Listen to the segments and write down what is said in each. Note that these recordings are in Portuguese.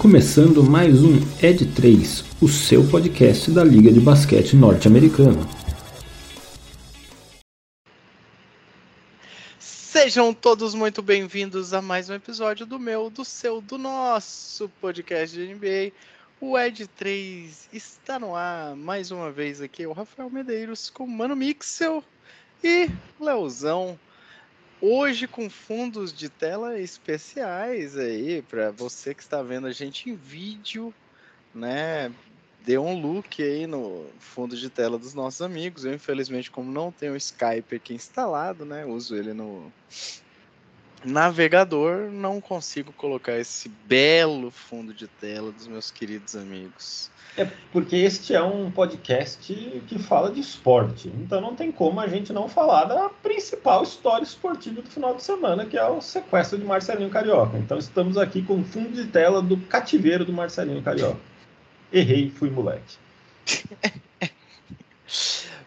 começando mais um Ed 3, o seu podcast da Liga de Basquete Norte-Americana. Sejam todos muito bem-vindos a mais um episódio do meu, do seu, do nosso podcast de NBA. O Ed 3 está no ar mais uma vez aqui, o Rafael Medeiros com Mano Mixel e Leozão Hoje com fundos de tela especiais aí para você que está vendo a gente em vídeo, né? Dê um look aí no fundo de tela dos nossos amigos. Eu infelizmente como não tenho o Skype aqui instalado, né? Uso ele no navegador, não consigo colocar esse belo fundo de tela dos meus queridos amigos. É porque este é um podcast que fala de esporte, então não tem como a gente não falar da principal história esportiva do final de semana, que é o sequestro de Marcelinho Carioca. Então estamos aqui com o fundo de tela do cativeiro do Marcelinho Carioca. Errei, fui moleque.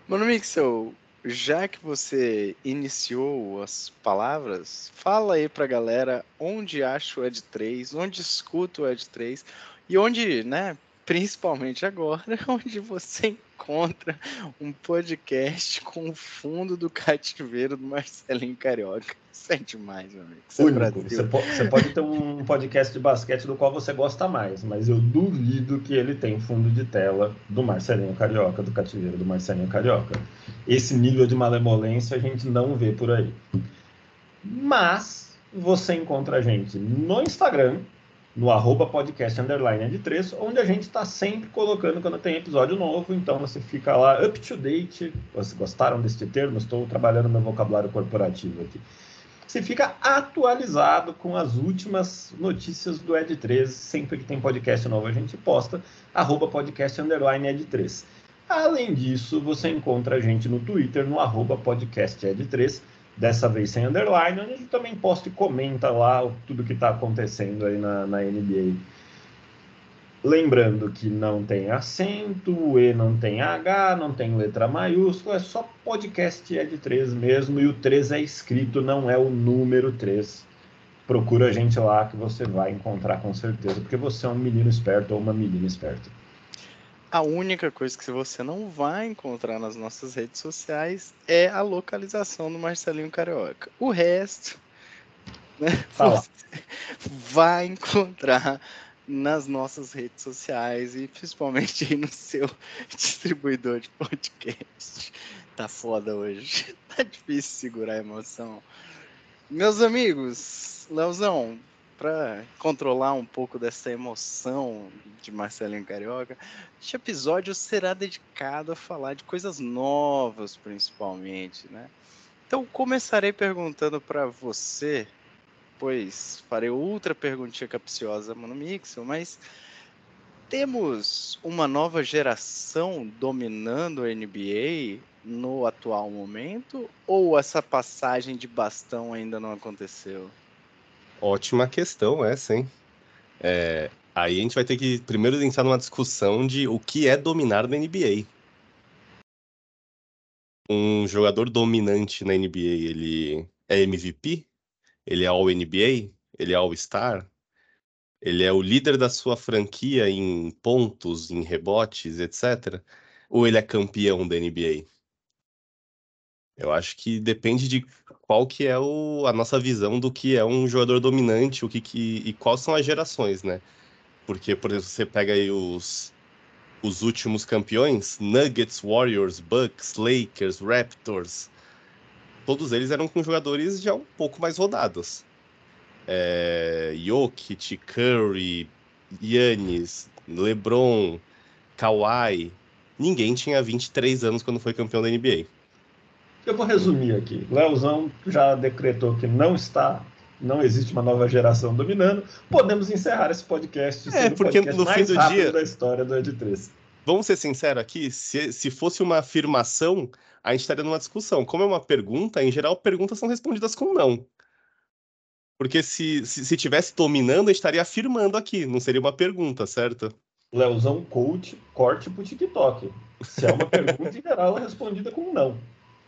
Mano Mixel, já que você iniciou as palavras, fala aí pra galera onde acha o Ed 3, onde escuta o Ed 3 e onde, né, principalmente agora, onde você encontra um podcast com o fundo do cativeiro do Marcelinho Carioca. Isso é demais, meu amigo. Isso é Único. É você, pode, você pode ter um podcast de basquete do qual você gosta mais, mas eu duvido que ele tem fundo de tela do Marcelinho Carioca, do cativeiro do Marcelinho Carioca. Esse nível de malemolência a gente não vê por aí. Mas você encontra a gente no Instagram, no arroba podcast underline de 3, onde a gente está sempre colocando quando tem episódio novo, então você fica lá up to date. Vocês gostaram deste termo? Estou trabalhando meu vocabulário corporativo aqui. Você fica atualizado com as últimas notícias do Ed 3. Sempre que tem podcast novo, a gente posta, arroba podcast underline Ed 3. Além disso, você encontra a gente no Twitter, no arroba podcast Ed 3 dessa vez sem underline, onde gente também posta e comenta lá tudo que está acontecendo aí na, na NBA. Lembrando que não tem acento, o E não tem H, não tem letra maiúscula, é só podcast é de 3 mesmo, e o 3 é escrito, não é o número 3. Procura a gente lá que você vai encontrar com certeza, porque você é um menino esperto ou uma menina esperta. A única coisa que você não vai encontrar nas nossas redes sociais é a localização do Marcelinho Carioca. O resto né, você vai encontrar nas nossas redes sociais e principalmente no seu distribuidor de podcast. Tá foda hoje. Tá difícil segurar a emoção. Meus amigos, Leozão, para controlar um pouco dessa emoção de Marcelinho Carioca, este episódio será dedicado a falar de coisas novas, principalmente, né? Então começarei perguntando para você, pois farei outra perguntinha capciosa no Mixel, mas temos uma nova geração dominando a NBA no atual momento ou essa passagem de bastão ainda não aconteceu? Ótima questão essa, hein? É, aí a gente vai ter que primeiro entrar numa discussão de o que é dominar na NBA. Um jogador dominante na NBA, ele é MVP? Ele é All-NBA? Ele é All-Star? Ele é o líder da sua franquia em pontos, em rebotes, etc. Ou ele é campeão da NBA? Eu acho que depende de qual que é o, a nossa visão do que é um jogador dominante, o que, que e quais são as gerações, né? Porque, por exemplo, você pega aí os, os últimos campeões, Nuggets, Warriors, Bucks, Lakers, Raptors, todos eles eram com jogadores já um pouco mais rodados. É, Jokic, Curry, Yannis, LeBron, Kawhi, ninguém tinha 23 anos quando foi campeão da NBA. Eu vou resumir aqui. Leozão já decretou que não está, não existe uma nova geração dominando. Podemos encerrar esse podcast. É, porque podcast no fim do dia da história do Ed 3. Vamos ser sinceros aqui, se, se fosse uma afirmação, a gente estaria numa discussão. Como é uma pergunta, em geral, perguntas são respondidas com não. Porque se, se, se tivesse dominando, a gente estaria afirmando aqui, não seria uma pergunta, certo? Leozão coach, corte pro TikTok. Se é uma pergunta, em geral, é respondida com não.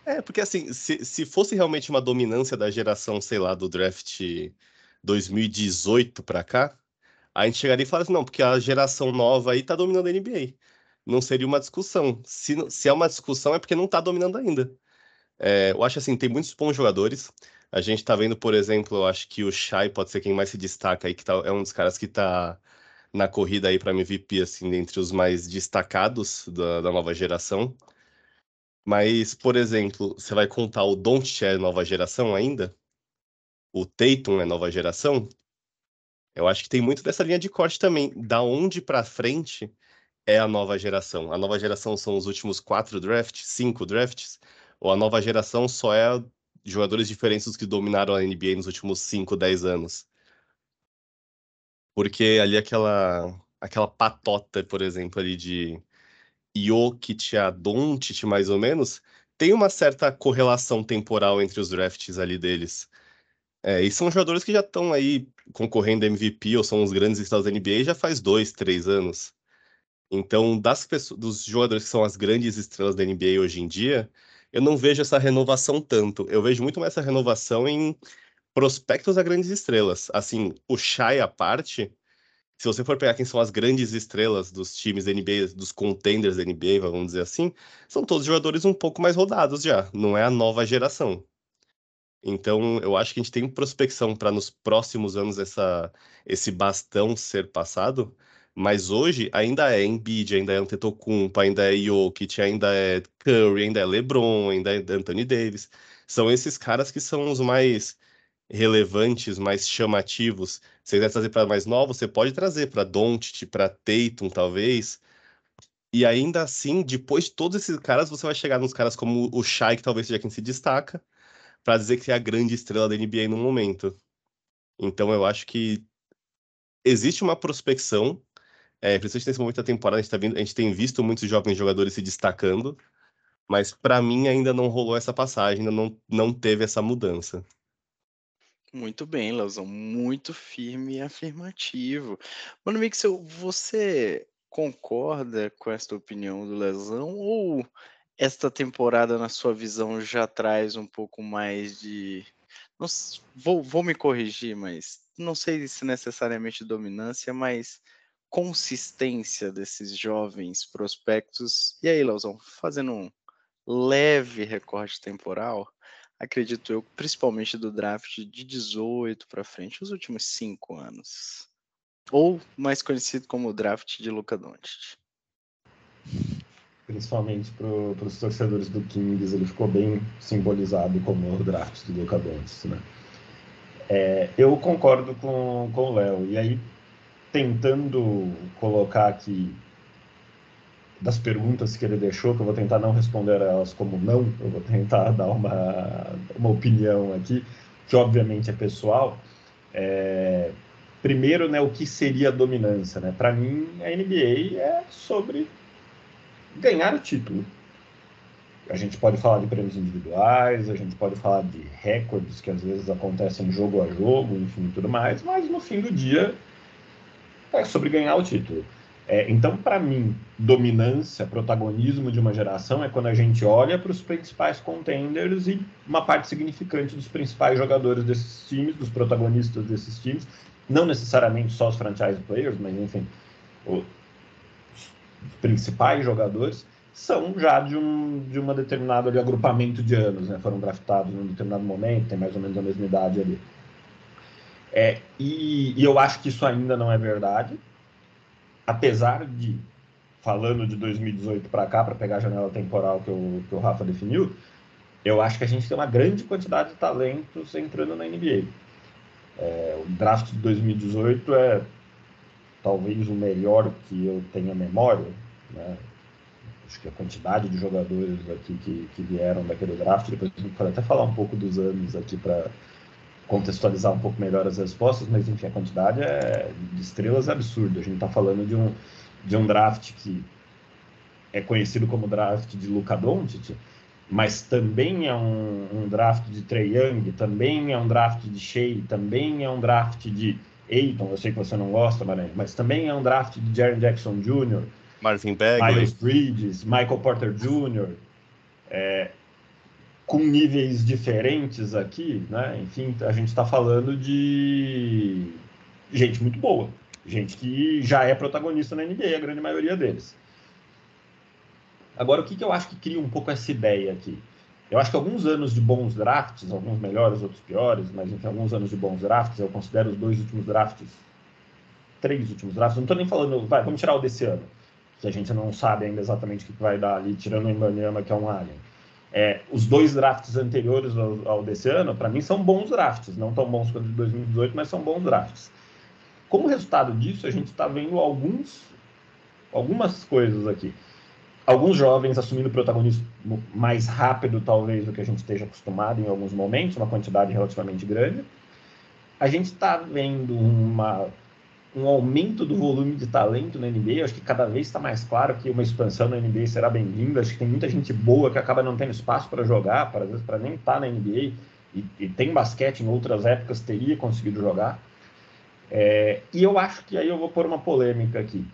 É, porque assim, se, se fosse realmente uma dominância da geração, sei lá, do draft 2018 para cá, a gente chegaria e falaria assim, não, porque a geração nova aí tá dominando a NBA. Não seria uma discussão. Se, se é uma discussão, é porque não tá dominando ainda. É, eu acho assim, tem muitos bons jogadores. A gente tá vendo, por exemplo, eu acho que o Shai pode ser quem mais se destaca aí, que tá, é um dos caras que tá na corrida aí para MVP, assim, dentre os mais destacados da, da nova geração. Mas, por exemplo, você vai contar o Doncic é nova geração ainda? O Tatum é nova geração? Eu acho que tem muito dessa linha de corte também. Da onde para frente é a nova geração? A nova geração são os últimos quatro drafts, cinco drafts? Ou a nova geração só é jogadores diferentes dos que dominaram a NBA nos últimos 5, 10 anos? Porque ali aquela aquela patota, por exemplo, ali de Jokic a mais ou menos, tem uma certa correlação temporal entre os drafts ali deles. É, e são jogadores que já estão aí concorrendo MVP ou são os grandes estrelas da NBA já faz dois, três anos. Então, das pessoas, dos jogadores que são as grandes estrelas da NBA hoje em dia, eu não vejo essa renovação tanto. Eu vejo muito mais essa renovação em prospectos a grandes estrelas. Assim, o Shai à parte, se você for pegar quem são as grandes estrelas dos times da NBA, dos contenders da NBA, vamos dizer assim, são todos jogadores um pouco mais rodados já, não é a nova geração. Então, eu acho que a gente tem prospecção para nos próximos anos essa, esse bastão ser passado, mas hoje ainda é Embiid, ainda é Antetokounmpo, ainda é Jokic, ainda é Curry, ainda é LeBron, ainda é Anthony Davis. São esses caras que são os mais relevantes, mais chamativos. Você quiser trazer para mais novos, você pode trazer para Doncic, para Tatum, talvez. E ainda assim, depois de todos esses caras, você vai chegar nos caras como o Shai, que talvez seja quem se destaca, para dizer que é a grande estrela da NBA no momento. Então eu acho que existe uma prospecção, é, principalmente nesse momento da temporada, a gente, tá vendo, a gente tem visto muitos jovens jogadores se destacando, mas para mim ainda não rolou essa passagem, ainda não, não teve essa mudança. Muito bem, Leozão, muito firme e afirmativo. Mano Mixel, você concorda com esta opinião do Leozão ou esta temporada, na sua visão, já traz um pouco mais de. Não, vou, vou me corrigir, mas não sei se necessariamente dominância, mas consistência desses jovens prospectos. E aí, Leozão, fazendo um leve recorte temporal, acredito eu, principalmente do draft de 18 para frente, os últimos cinco anos. Ou mais conhecido como o draft de Luca Doncic. Principalmente para os torcedores do Kings, ele ficou bem simbolizado como o draft do Luca Doncic, né? É, eu concordo com, com o Léo. E aí, tentando colocar aqui das perguntas que ele deixou, que eu vou tentar não responder elas como não, eu vou tentar dar uma, uma opinião aqui, que obviamente é pessoal. É, primeiro, né, o que seria a dominância? Né? Para mim, a NBA é sobre ganhar o título. A gente pode falar de prêmios individuais, a gente pode falar de recordes que às vezes acontecem jogo a jogo, enfim, tudo mais, mas no fim do dia é sobre ganhar o título. É, então, para mim, dominância, protagonismo de uma geração é quando a gente olha para os principais contenders e uma parte significante dos principais jogadores desses times, dos protagonistas desses times, não necessariamente só os franchise players, mas enfim, os principais jogadores são já de um de uma determinado ali, agrupamento de anos, né? Foram draftados em um determinado momento, tem mais ou menos a mesma idade ali. É, e, e eu acho que isso ainda não é verdade apesar de, falando de 2018 para cá, para pegar a janela temporal que o, que o Rafa definiu, eu acho que a gente tem uma grande quantidade de talentos entrando na NBA. É, o draft de 2018 é talvez o melhor que eu tenha memória. Né? Acho que a quantidade de jogadores aqui que, que vieram daquele draft, depois a gente pode até falar um pouco dos anos aqui para contextualizar um pouco melhor as respostas, mas enfim, a quantidade é, de estrelas é absurda. A gente está falando de um, de um draft que é conhecido como draft de Luka Doncic, mas também é um, um, draft de Trey Young, também é um draft de Shea, também é um draft de Aiton, eu sei que você não gosta, Maranhão, mas também é um draft de Jaren Jackson Jr., Marvin Bagley, Miles Bridges, Michael Porter Jr., é, com níveis diferentes aqui, né? Enfim, a gente está falando de gente muito boa. Gente que já é protagonista na NBA, a grande maioria deles. Agora, o que, que eu acho que cria um pouco essa ideia aqui? Eu acho que alguns anos de bons drafts, alguns melhores, outros piores, mas enfim, alguns anos de bons drafts, eu considero os dois últimos drafts, três últimos drafts, não estou nem falando, vai, vamos tirar o desse ano, que a gente não sabe ainda exatamente o que vai dar ali, tirando o Embanyama, que é um alien. É, os dois drafts anteriores ao, ao desse ano, para mim, são bons drafts, não tão bons quanto de 2018, mas são bons drafts. Como resultado disso, a gente está vendo alguns, algumas coisas aqui alguns jovens assumindo protagonismo mais rápido, talvez, do que a gente esteja acostumado em alguns momentos, uma quantidade relativamente grande. A gente está vendo uma, um aumento do volume de talento na NBA. Acho que cada vez está mais claro que uma expansão na NBA será bem-vinda. Acho que tem muita gente boa que acaba não tendo espaço para jogar, para, vezes para nem estar tá na NBA. E, e, tem basquete em outras épocas, teria conseguido jogar. É, e eu acho que aí eu vou pôr uma polêmica aqui.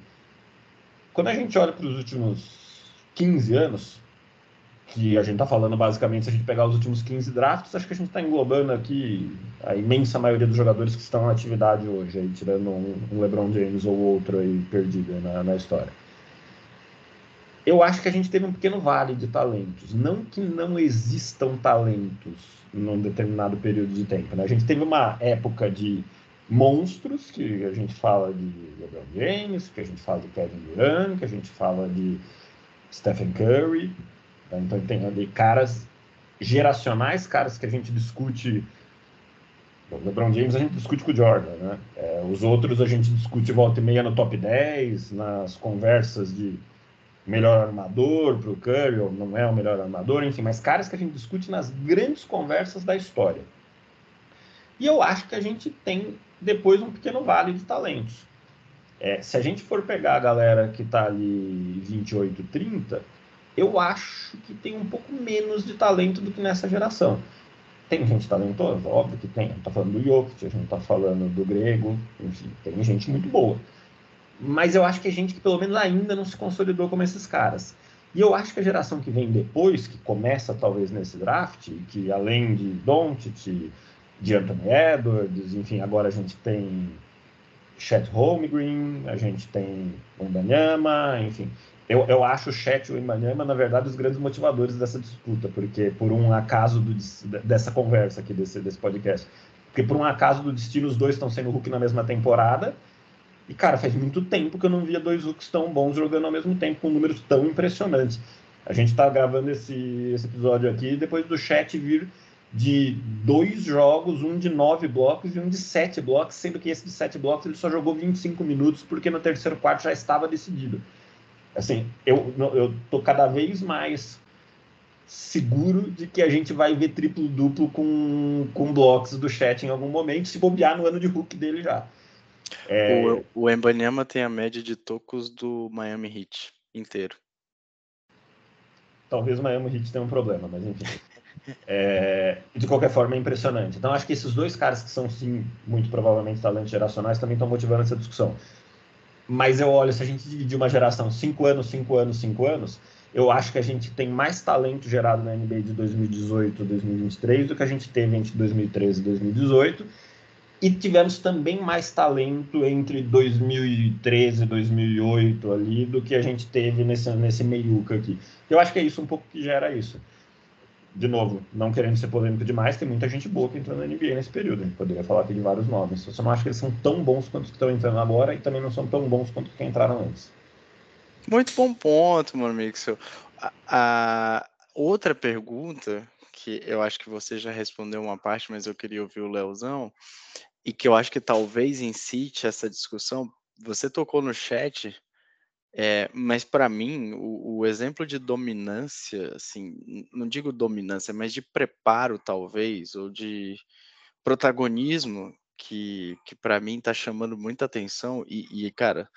Quando a gente olha para os últimos 15 anos, que a gente está falando basicamente, se a gente pegar os últimos 15 drafts, acho que a gente está englobando aqui a imensa maioria dos jogadores que estão na atividade hoje, aí, tirando um, um LeBron James ou outro aí perdido na, na história. Eu acho que a gente teve um pequeno vale de talentos. Não que não existam talentos num determinado período de tempo. Né? A gente teve uma época de monstros, que a gente fala de LeBron James, que a gente fala de Kevin Durant, que a gente fala de Stephen Curry. Tá? Então tem ali caras geracionais, caras que a gente discute. O LeBron James a gente discute com o Jordan, né? É, os outros a gente discute volta e meia no top 10, nas conversas de melhor armador para o Curry, ou não é o melhor armador, enfim, mas caras que a gente discute nas grandes conversas da história. E eu acho que a gente tem depois um pequeno vale de talentos. É, se a gente for pegar a galera que está ali 28, 30, eu acho que tem um pouco menos de talento do que nessa geração. Tem gente talentosa? Óbvio que tem. A gente está falando do Jokic, a gente está falando do Grego, enfim, tem gente muito boa. Mas eu acho que é gente que pelo menos ainda não se consolidou como esses caras. E eu acho que a geração que vem depois, que começa talvez nesse draft, que além de Doncic, de Anthony Edwards, enfim, agora a gente tem Chet Holmgren, a gente tem o Mbanyama, enfim. Eu, eu acho o Chet e o Mbanyama, na verdade, os grandes motivadores dessa disputa, porque por um acaso do, dessa conversa aqui, desse, desse podcast, porque por um acaso do destino os dois estão sendo Hulk na mesma temporada, e, cara, faz muito tempo que eu não via dois Hulks tão bons jogando ao mesmo tempo, com números tão impressionantes. A gente está gravando esse, esse episódio aqui depois do Chet vir de dois jogos, um de nove blocos e um de sete blocos, sendo que esse de sete blocos ele só jogou 25 minutos porque no terceiro quarto já estava decidido. Assim, eu, eu tô cada vez mais seguro de que a gente vai ver triplo-duplo com, com blocos do chat em algum momento, se bobear no ano de Hulk dele já. É... O, o Embanyama tem a média de tocos do Miami Heat inteiro. Talvez o Miami Heat tenha um problema, mas enfim. É, de qualquer forma, é impressionante. Então, acho que esses dois caras que são, sim, muito provavelmente talentos geracionais, também estão motivando essa discussão. Mas eu olho, se a gente dividir uma geração 5 anos, 5 anos, 5 anos, eu acho que a gente tem mais talento gerado na NBA de 2018 2023 do que a gente teve entre 2013 e 2018. E tivemos também mais talento entre 2013 e 2008 ali do que a gente teve nesse, nesse meiuca aqui. Eu acho que é isso um pouco que gera isso de novo, não querendo ser polêmico demais, tem muita gente boa que entrou na NBA nesse período. A gente poderia falar aqui de vários nomes. Eu só não acho que eles são tão bons quanto os que estão entrando agora e também não são tão bons quanto os que entraram antes. Muito bom ponto, mano Mixel. A, a, outra pergunta, que eu acho que você já respondeu uma parte, mas eu queria ouvir o Leozão, e que eu acho que talvez incite essa discussão. Você tocou no chat é, mas para mim, o, o exemplo de dominância, assim, não digo dominância, mas de preparo, talvez, ou de protagonismo, que, que para mim está chamando muita atenção, e, e, cara,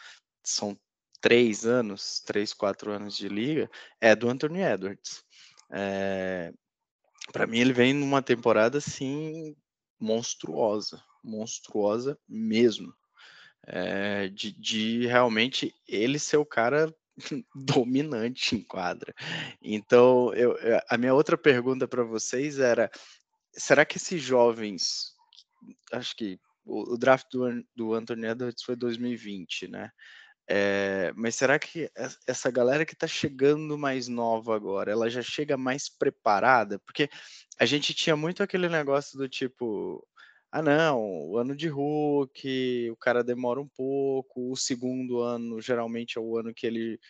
são três anos, três, quatro anos de liga, é do Anthony Edwards. É, para mim, ele vem numa temporada, assim, monstruosa, monstruosa mesmo é, de, de realmente ele ser o cara dominante em quadra. Então, eu, a minha outra pergunta para vocês era: será que esses jovens, acho que o, o draft do, do Anthony Edwards foi 2020, né? É, mas será que essa galera que está chegando mais nova agora, ela já chega mais preparada? Porque a gente tinha muito aquele negócio do tipo, ah não, o ano de Hulk, o cara demora um pouco, o segundo ano geralmente é o ano que ele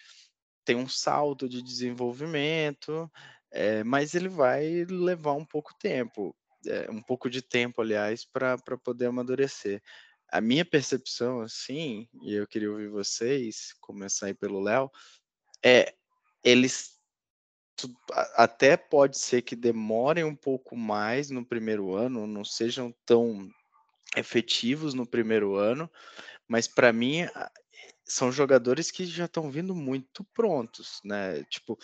tem um salto de desenvolvimento, é, mas ele vai levar um pouco tempo, é, um pouco de tempo, aliás, para poder amadurecer. A minha percepção, assim, e eu queria ouvir vocês, começar aí pelo Léo, é eles até pode ser que demorem um pouco mais no primeiro ano, não sejam tão efetivos no primeiro ano, mas para mim são jogadores que já estão vindo muito prontos, né? Tipo,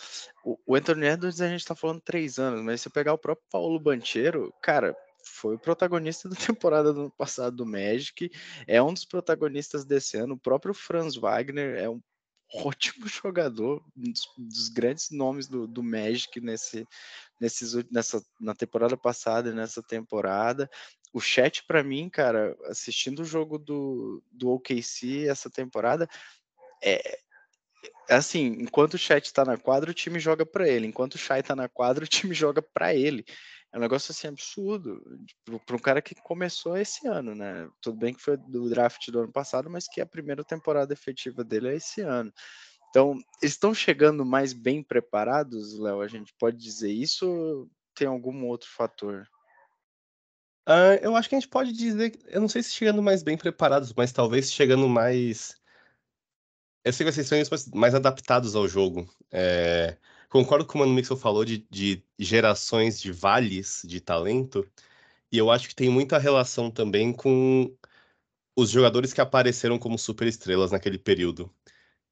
o, o Anthony Edwards a gente está falando três anos, mas se eu pegar o próprio Paulo Banchero, cara, foi o protagonista da temporada do ano passado do Magic, é um dos protagonistas desse ano. O próprio Franz Wagner é um ótimo jogador, um dos, dos grandes nomes do, do Magic nesse, nesses, nessa, na temporada passada e nessa temporada. O chat, para mim, cara, assistindo o jogo do, do OKC essa temporada, é, assim, enquanto o chat está na quadra, o time joga para ele. Enquanto o Shai está na quadra, o time joga para ele. É um negócio assim absurdo para um cara que começou esse ano, né? Tudo bem que foi do draft do ano passado, mas que a primeira temporada efetiva dele é esse ano. Então, estão chegando mais bem preparados, Léo? A gente pode dizer isso ou tem algum outro fator? Uh, eu acho que a gente pode dizer, eu não sei se chegando mais bem preparados, mas talvez chegando mais. Eu sei que vocês são mais adaptados ao jogo. É concordo com o Mano Mixel falou de, de gerações de vales de talento, e eu acho que tem muita relação também com os jogadores que apareceram como superestrelas naquele período.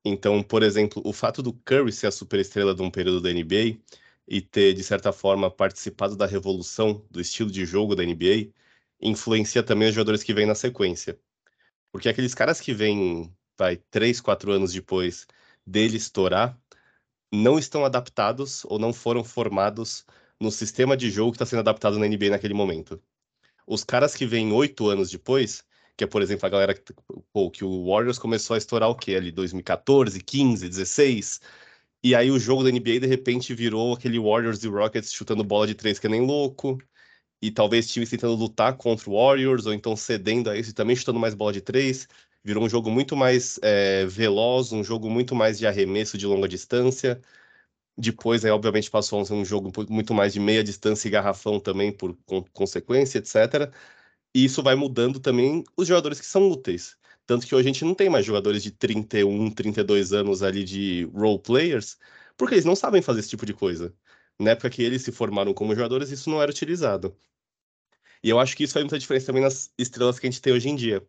Então, por exemplo, o fato do Curry ser a superestrela de um período da NBA e ter, de certa forma, participado da revolução do estilo de jogo da NBA influencia também os jogadores que vêm na sequência. Porque aqueles caras que vêm, vai, três, quatro anos depois dele estourar, não estão adaptados ou não foram formados no sistema de jogo que está sendo adaptado na NBA naquele momento. Os caras que vêm oito anos depois, que é, por exemplo, a galera que, pô, que o Warriors começou a estourar o quê? Ali 2014, 15, 16. E aí o jogo da NBA, de repente, virou aquele Warriors e Rockets chutando bola de três que nem louco. E talvez times tentando lutar contra o Warriors, ou então cedendo a isso e também chutando mais bola de três virou um jogo muito mais é, veloz, um jogo muito mais de arremesso de longa distância. Depois, aí, obviamente, passou a ser um jogo muito mais de meia distância e garrafão também, por consequência, etc. E isso vai mudando também os jogadores que são úteis. Tanto que hoje a gente não tem mais jogadores de 31, 32 anos ali de role players, porque eles não sabem fazer esse tipo de coisa. Na época que eles se formaram como jogadores, isso não era utilizado. E eu acho que isso faz muita diferença também nas estrelas que a gente tem hoje em dia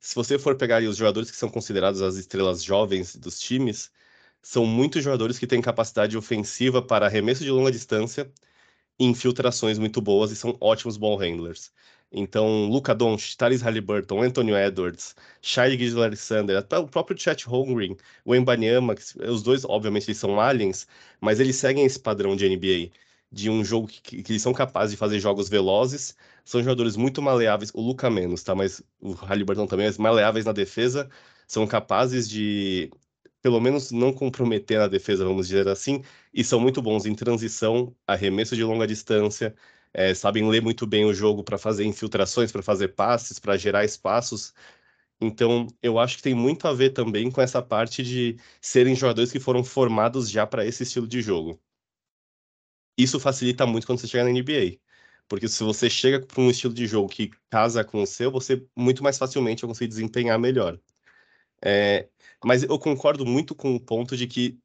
se você for pegar os jogadores que são considerados as estrelas jovens dos times, são muitos jogadores que têm capacidade ofensiva para arremesso de longa distância e infiltrações muito boas e são ótimos ball handlers. Então, Luca Doncic, Tyrese Halliburton, Anthony Edwards, Shai Gilgeous-Alexander, até o próprio Chet Holmgren, o Embanyama, os dois, obviamente, eles são aliens, mas eles seguem esse padrão de NBA de um jogo que, que, eles são capazes de fazer jogos velozes, são jogadores muito maleáveis, o Luca menos, tá? Mas o Halliburton também, é maleáveis na defesa, são capazes de, pelo menos, não comprometer na defesa, vamos dizer assim, e são muito bons em transição, arremesso de longa distância, é, sabem ler muito bem o jogo para fazer infiltrações, para fazer passes, para gerar espaços. Então, eu acho que tem muito a ver também com essa parte de serem jogadores que foram formados já para esse estilo de jogo isso facilita muito quando você chega na NBA. Porque se você chega para um estilo de jogo que casa com o seu, você muito mais facilmente vai conseguir desempenhar melhor. É, mas eu concordo muito com o ponto de que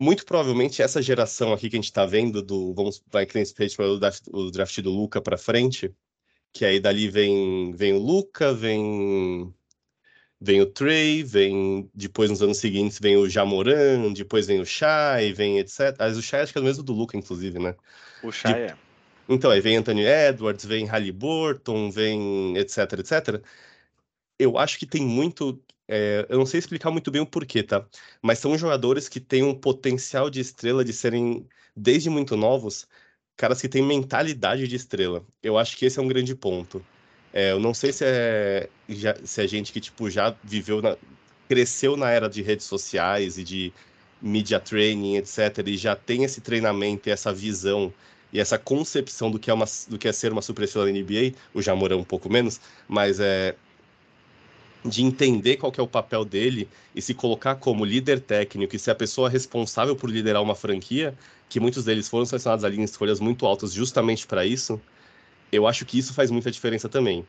muito provavelmente essa geração aqui que a gente está vendo do vamos vai que o draft, o draft do Luca para frente, que aí dali vem vem o Luca, vem vem o Trey, vem depois nos anos seguintes vem o Jamoran, depois vem o Shai, vem etc. Mas o Shai acho que é o mesmo do Luca, inclusive, né? O Shai de... é. Então, aí vem Anthony Edwards, vem Halliburton, vem etc, etc. Eu acho que tem muito. É, eu não sei explicar muito bem o porquê, tá? Mas são jogadores que têm um potencial de estrela de serem, desde muito novos, caras que têm mentalidade de estrela. Eu acho que esse é um grande ponto. É, eu não sei se é, já, se é gente que tipo, já viveu, na, cresceu na era de redes sociais e de media training, etc., e já tem esse treinamento e essa visão e essa concepção do que é, uma, do que é ser uma superestrela da NBA, o Jamorã um pouco menos, mas é de entender qual é o papel dele e se colocar como líder técnico e ser a pessoa responsável por liderar uma franquia, que muitos deles foram selecionados ali em escolhas muito altas justamente para isso, eu acho que isso faz muita diferença também.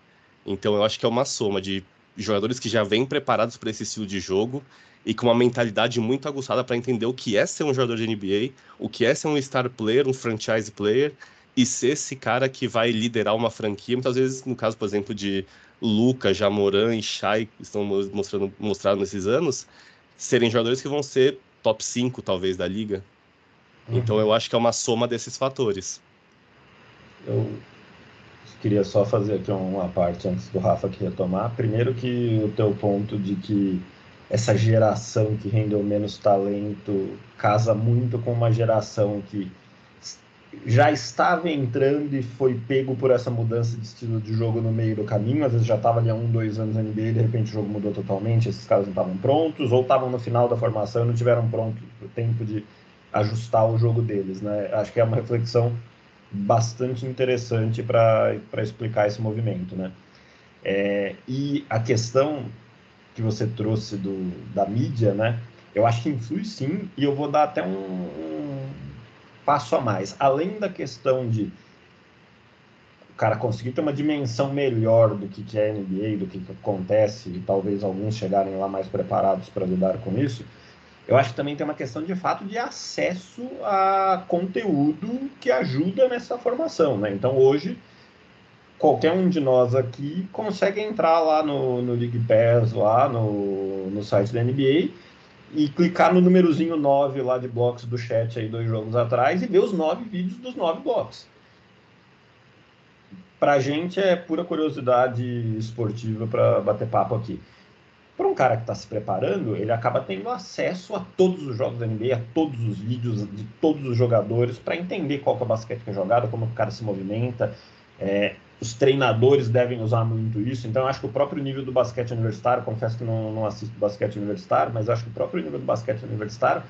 Então eu acho que é uma soma de jogadores que já vêm preparados para esse estilo de jogo e com uma mentalidade muito aguçada para entender o que é ser um jogador de NBA, o que é ser um star player, um franchise player e ser esse cara que vai liderar uma franquia. Muitas vezes, no caso, por exemplo, de Luca, Jamoran e Shai, que estão mostrando mostrado nesses anos, serem jogadores que vão ser top 5, talvez, da liga. Uhum. Então eu acho que é uma soma desses fatores. Eu queria só fazer aqui uma parte antes do Rafa que retomar. Primeiro que o teu ponto de que essa geração que rendeu menos talento casa muito com uma geração que já estava entrando e foi pego por essa mudança de estilo de jogo no meio do caminho. Às vezes já estava ali há um, dois anos na NBA e de repente o jogo mudou totalmente. Esses caras não estavam prontos ou estavam no final da formação e não tiveram pronto o tempo de ajustar o jogo deles. Né? Acho que é uma reflexão bastante interessante para explicar esse movimento. Né? É, e a questão que você trouxe do, da mídia, né? eu acho que influi sim, e eu vou dar até um, um passo a mais. Além da questão de o cara conseguir ter uma dimensão melhor do que, que é NBA, do que, que acontece, e talvez alguns chegarem lá mais preparados para lidar com isso, eu acho que também tem uma questão de fato de acesso a conteúdo que ajuda nessa formação. Né? Então hoje qualquer um de nós aqui consegue entrar lá no, no League Pass, lá no, no site da NBA e clicar no númerozinho 9 lá de blocos do chat aí dois jogos atrás e ver os nove vídeos dos nove blocos. Pra gente é pura curiosidade esportiva para bater papo aqui. Para um cara que está se preparando, ele acaba tendo acesso a todos os jogos da NBA, a todos os vídeos de todos os jogadores, para entender qual é o basquete que é jogado, como o cara se movimenta. É, os treinadores devem usar muito isso. Então, acho que o próprio nível do basquete universitário, confesso que não, não assisto basquete universitário, mas acho que o próprio nível do basquete universitário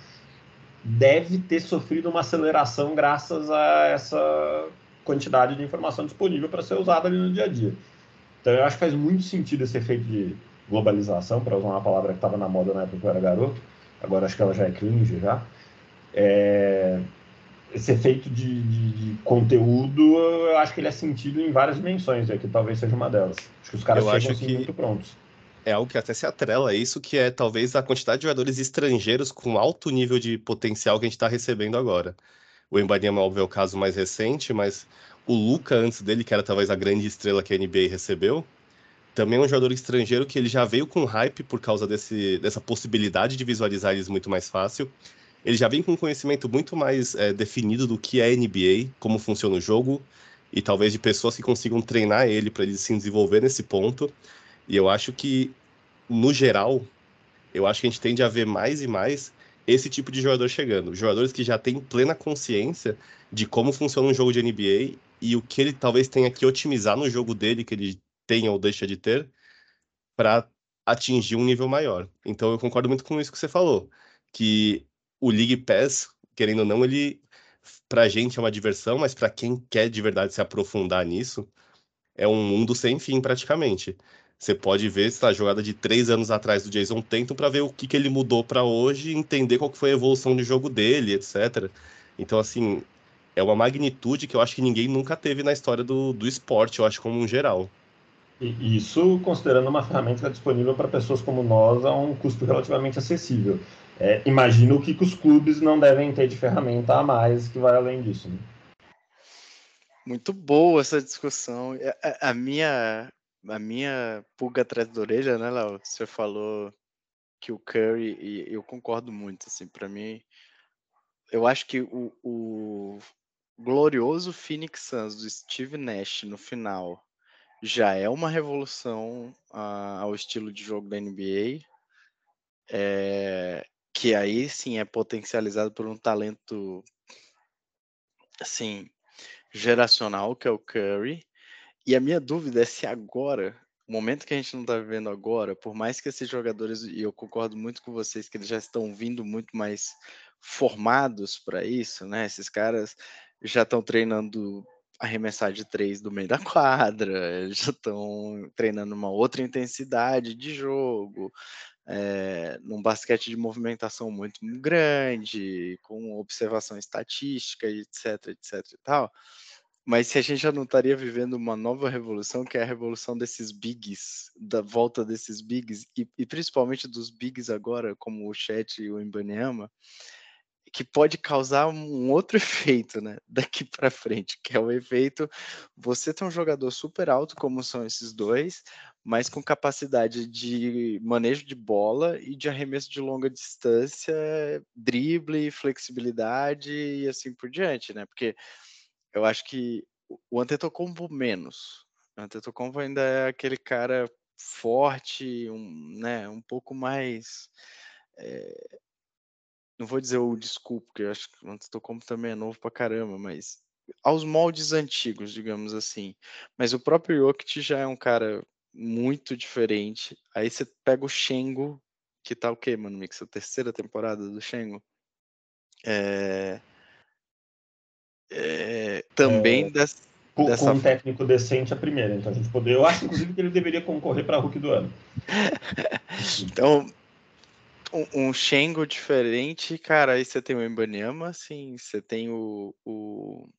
deve ter sofrido uma aceleração graças a essa quantidade de informação disponível para ser usada ali no dia a dia. Então, eu acho que faz muito sentido esse efeito de globalização, para usar uma palavra que estava na moda na época que eu era garoto, agora acho que ela já é cringe já. É, esse efeito de, de, de, conteúdo, eu acho que ele é sentido em várias dimensões, e aqui talvez seja uma delas. Acho que os caras eu chegam assim, muito prontos. É algo que até se atrela a isso, que é talvez a quantidade de jogadores estrangeiros com alto nível de potencial que a gente está recebendo agora. O Embanyama, óbvio, é o caso mais recente, mas o Luca, antes dele, que era talvez a grande estrela que a NBA recebeu, também é um jogador estrangeiro que ele já veio com hype por causa desse, dessa possibilidade de visualizar eles muito mais fácil ele já vem com um conhecimento muito mais é, definido do que é NBA, como funciona o jogo, e talvez de pessoas que consigam treinar ele para ele se desenvolver nesse ponto. E eu acho que, no geral, eu acho que a gente tende a ver mais e mais esse tipo de jogador chegando. Jogadores que já têm plena consciência de como funciona um jogo de NBA e o que ele talvez tenha que otimizar no jogo dele, que ele tenha ou deixa de ter, para atingir um nível maior. Então eu concordo muito com isso que você falou, que o League Pass, querendo ou não, ele pra gente é uma diversão, mas para quem quer de verdade se aprofundar nisso, é um mundo sem fim praticamente. Você pode ver essa jogada de três anos atrás do Jason Tatum para ver o que, que ele mudou para hoje, entender qual que foi a evolução de jogo dele, etc. Então, assim, é uma magnitude que eu acho que ninguém nunca teve na história do, do esporte, eu acho, como um geral. Isso considerando uma ferramenta disponível para pessoas como nós a um custo relativamente acessível é, imagino que, que os clubes não devem ter de ferramenta a mais que vai além disso. Né? Muito boa essa discussão. A, é, é, a, minha a minha pulga atrás da orelha, né, Léo? Você falou que o Curry e eu concordo muito, assim, para mim, eu acho que o, o glorioso Phoenix Suns do Steve Nash no final já é uma revolução ao estilo de jogo da NBA. É, que aí sim é potencializado por um talento assim geracional que é o Curry E a minha dúvida é se agora, o momento que a gente não está vivendo agora, por mais que esses jogadores, e eu concordo muito com vocês, que eles já estão vindo muito mais formados para isso, né? Esses caras já estão treinando arremessar de três do meio da quadra, já estão treinando uma outra intensidade de jogo, é, num basquete de movimentação muito grande, com observação estatística, etc, etc e tal. Mas se a gente já não estaria vivendo uma nova revolução, que é a revolução desses bigs, da volta desses bigs, e, e principalmente dos bigs agora, como o Chat e o Ibaniama, que pode causar um outro efeito, né? Daqui para frente, que é o efeito você ter um jogador super alto, como são esses dois, mas com capacidade de manejo de bola e de arremesso de longa distância, drible, flexibilidade e assim por diante, né? Porque eu acho que o Antetokounmpo menos. O Antetokounmpo ainda é aquele cara forte, um, né, um pouco mais é, não vou dizer o desculpa, porque eu acho que o Antetokounmpo também é novo pra caramba, mas aos moldes antigos, digamos assim. Mas o próprio Jokic já é um cara muito diferente. Aí você pega o Shengo, que tá o quê, mano, Mix? A terceira temporada do Shengo. É... É... Também é... dessa... Com, dessa... com um técnico decente a primeira, então a gente poder. Eu acho, inclusive, que ele deveria concorrer para Hulk do ano. então, um, um Shengo diferente, cara, aí você tem o Embanyama, assim, você tem o, o,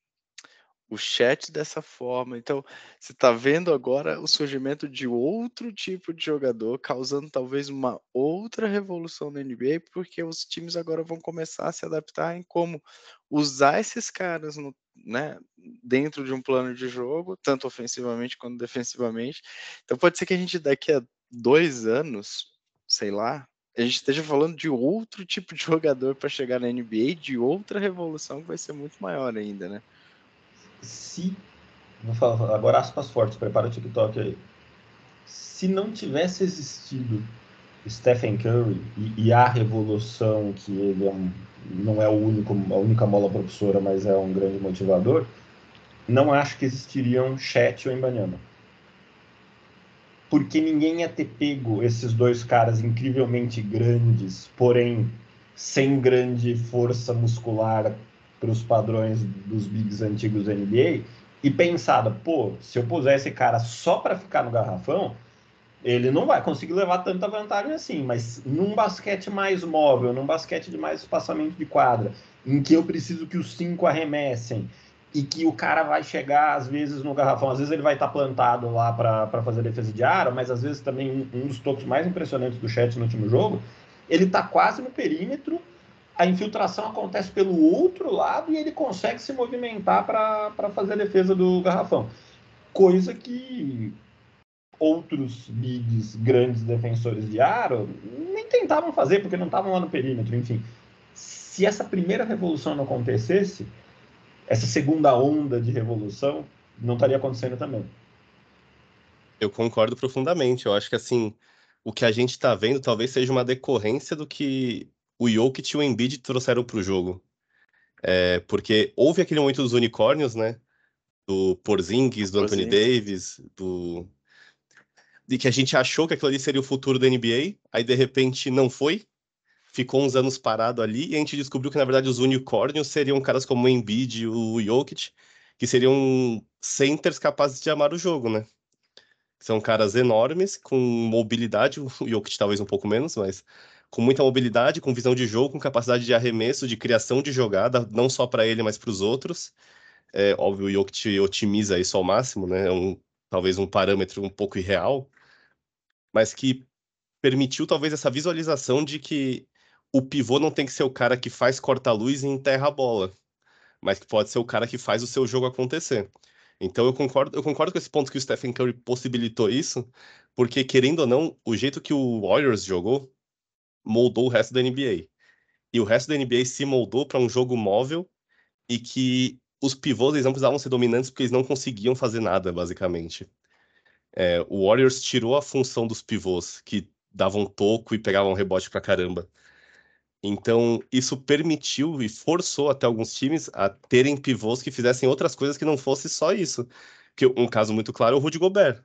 o chat dessa forma. Então, você está vendo agora o surgimento de outro tipo de jogador, causando talvez uma outra revolução na NBA, porque os times agora vão começar a se adaptar em como usar esses caras no, né, dentro de um plano de jogo, tanto ofensivamente quanto defensivamente. Então, pode ser que a gente daqui a dois anos, sei lá, a gente esteja falando de outro tipo de jogador para chegar na NBA, de outra revolução que vai ser muito maior ainda, né? se. Vou falar agora aspas fortes, prepara o TikTok aí. Se não tivesse existido Stephen Curry e, e a revolução que ele é um, não é o único, a única mola propulsora, mas é um grande motivador, não acho que existiriam Chet ou Embanyama. Porque ninguém ia ter pego esses dois caras incrivelmente grandes, porém sem grande força muscular para os padrões dos bigs antigos da NBA e pensada, pô, se eu puser esse cara só para ficar no garrafão, ele não vai conseguir levar tanta vantagem assim, mas num basquete mais móvel, num basquete de mais espaçamento de quadra, em que eu preciso que os cinco arremessem e que o cara vai chegar às vezes no garrafão, às vezes ele vai estar tá plantado lá para fazer defesa de aro, mas às vezes também um, um dos toques mais impressionantes do chat no último jogo, ele está quase no perímetro a infiltração acontece pelo outro lado e ele consegue se movimentar para fazer a defesa do garrafão. Coisa que outros bigs, grandes defensores de aro, nem tentavam fazer porque não estavam lá no perímetro. Enfim, se essa primeira revolução não acontecesse, essa segunda onda de revolução não estaria acontecendo também. Eu concordo profundamente. Eu acho que assim, o que a gente está vendo talvez seja uma decorrência do que o Jokic e o Embiid trouxeram para o jogo. É, porque houve aquele momento dos unicórnios, né? Do Porzingis, do Anthony Davis, do... De que a gente achou que aquilo ali seria o futuro da NBA, aí de repente não foi, ficou uns anos parado ali, e a gente descobriu que na verdade os unicórnios seriam caras como o Embiid e o Jokic, que seriam centers capazes de amar o jogo, né? São caras enormes, com mobilidade, o Jokic talvez um pouco menos, mas com muita mobilidade, com visão de jogo, com capacidade de arremesso, de criação de jogada, não só para ele, mas para os outros. É, óbvio, o Jokic otimiza isso ao máximo, né? É um, talvez um parâmetro um pouco irreal, mas que permitiu talvez essa visualização de que o pivô não tem que ser o cara que faz corta-luz e enterra a bola, mas que pode ser o cara que faz o seu jogo acontecer. Então eu concordo, eu concordo com esse ponto que o Stephen Curry possibilitou isso, porque querendo ou não, o jeito que o Warriors jogou moldou o resto da NBA. E o resto da NBA se moldou para um jogo móvel e que os pivôs eles não precisavam ser dominantes porque eles não conseguiam fazer nada, basicamente. É, o Warriors tirou a função dos pivôs, que davam toco e pegavam rebote pra caramba. Então, isso permitiu e forçou até alguns times a terem pivôs que fizessem outras coisas que não fosse só isso. Porque um caso muito claro é o Rudy Gobert.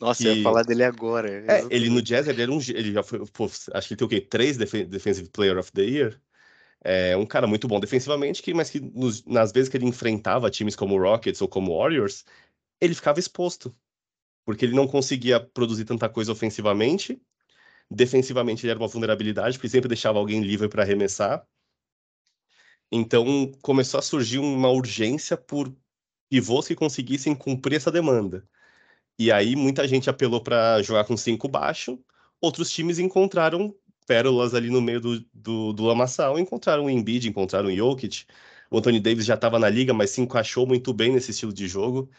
Nossa, que... eu ia falar dele agora. É, ele no Jazz, ele era um. Ele já foi. Pô, acho que ele tem o quê? Três Defensive Player of the Year. É um cara muito bom defensivamente, que, mas que nos, nas vezes que ele enfrentava times como Rockets ou como Warriors, ele ficava exposto. Porque ele não conseguia produzir tanta coisa ofensivamente. Defensivamente ele era uma vulnerabilidade, porque sempre deixava alguém livre para arremessar. Então começou a surgir uma urgência por pivôs que conseguissem cumprir essa demanda. E aí muita gente apelou para jogar com cinco baixo, outros times encontraram pérolas ali no meio do, do, do lamaçal, encontraram o Embiid, encontraram o Jokic, o Anthony Davis já estava na liga, mas se encaixou muito bem nesse estilo de jogo.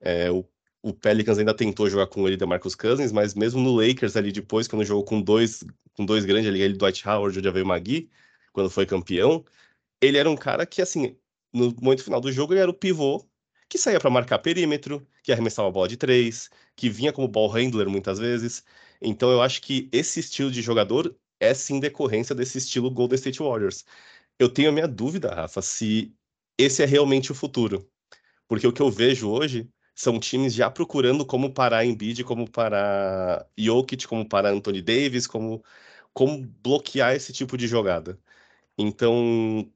É, o, o, Pelicans ainda tentou jogar com ele, Marcus Cousins, mas mesmo no Lakers ali depois, quando jogou com dois, com dois grandes ali, ele Dwight Howard, o Javel Magui, quando foi campeão, ele era um cara que, assim, no momento final do jogo, ele era o pivô que saía para marcar perímetro, que arremessava a bola de três, que vinha como ball handler muitas vezes. Então eu acho que esse estilo de jogador é sim decorrência desse estilo Golden State Warriors. Eu tenho a minha dúvida, Rafa, se esse é realmente o futuro. Porque o que eu vejo hoje são times já procurando como parar Embiid, como parar Jokic, como parar Anthony Davis, como, como bloquear esse tipo de jogada. Então,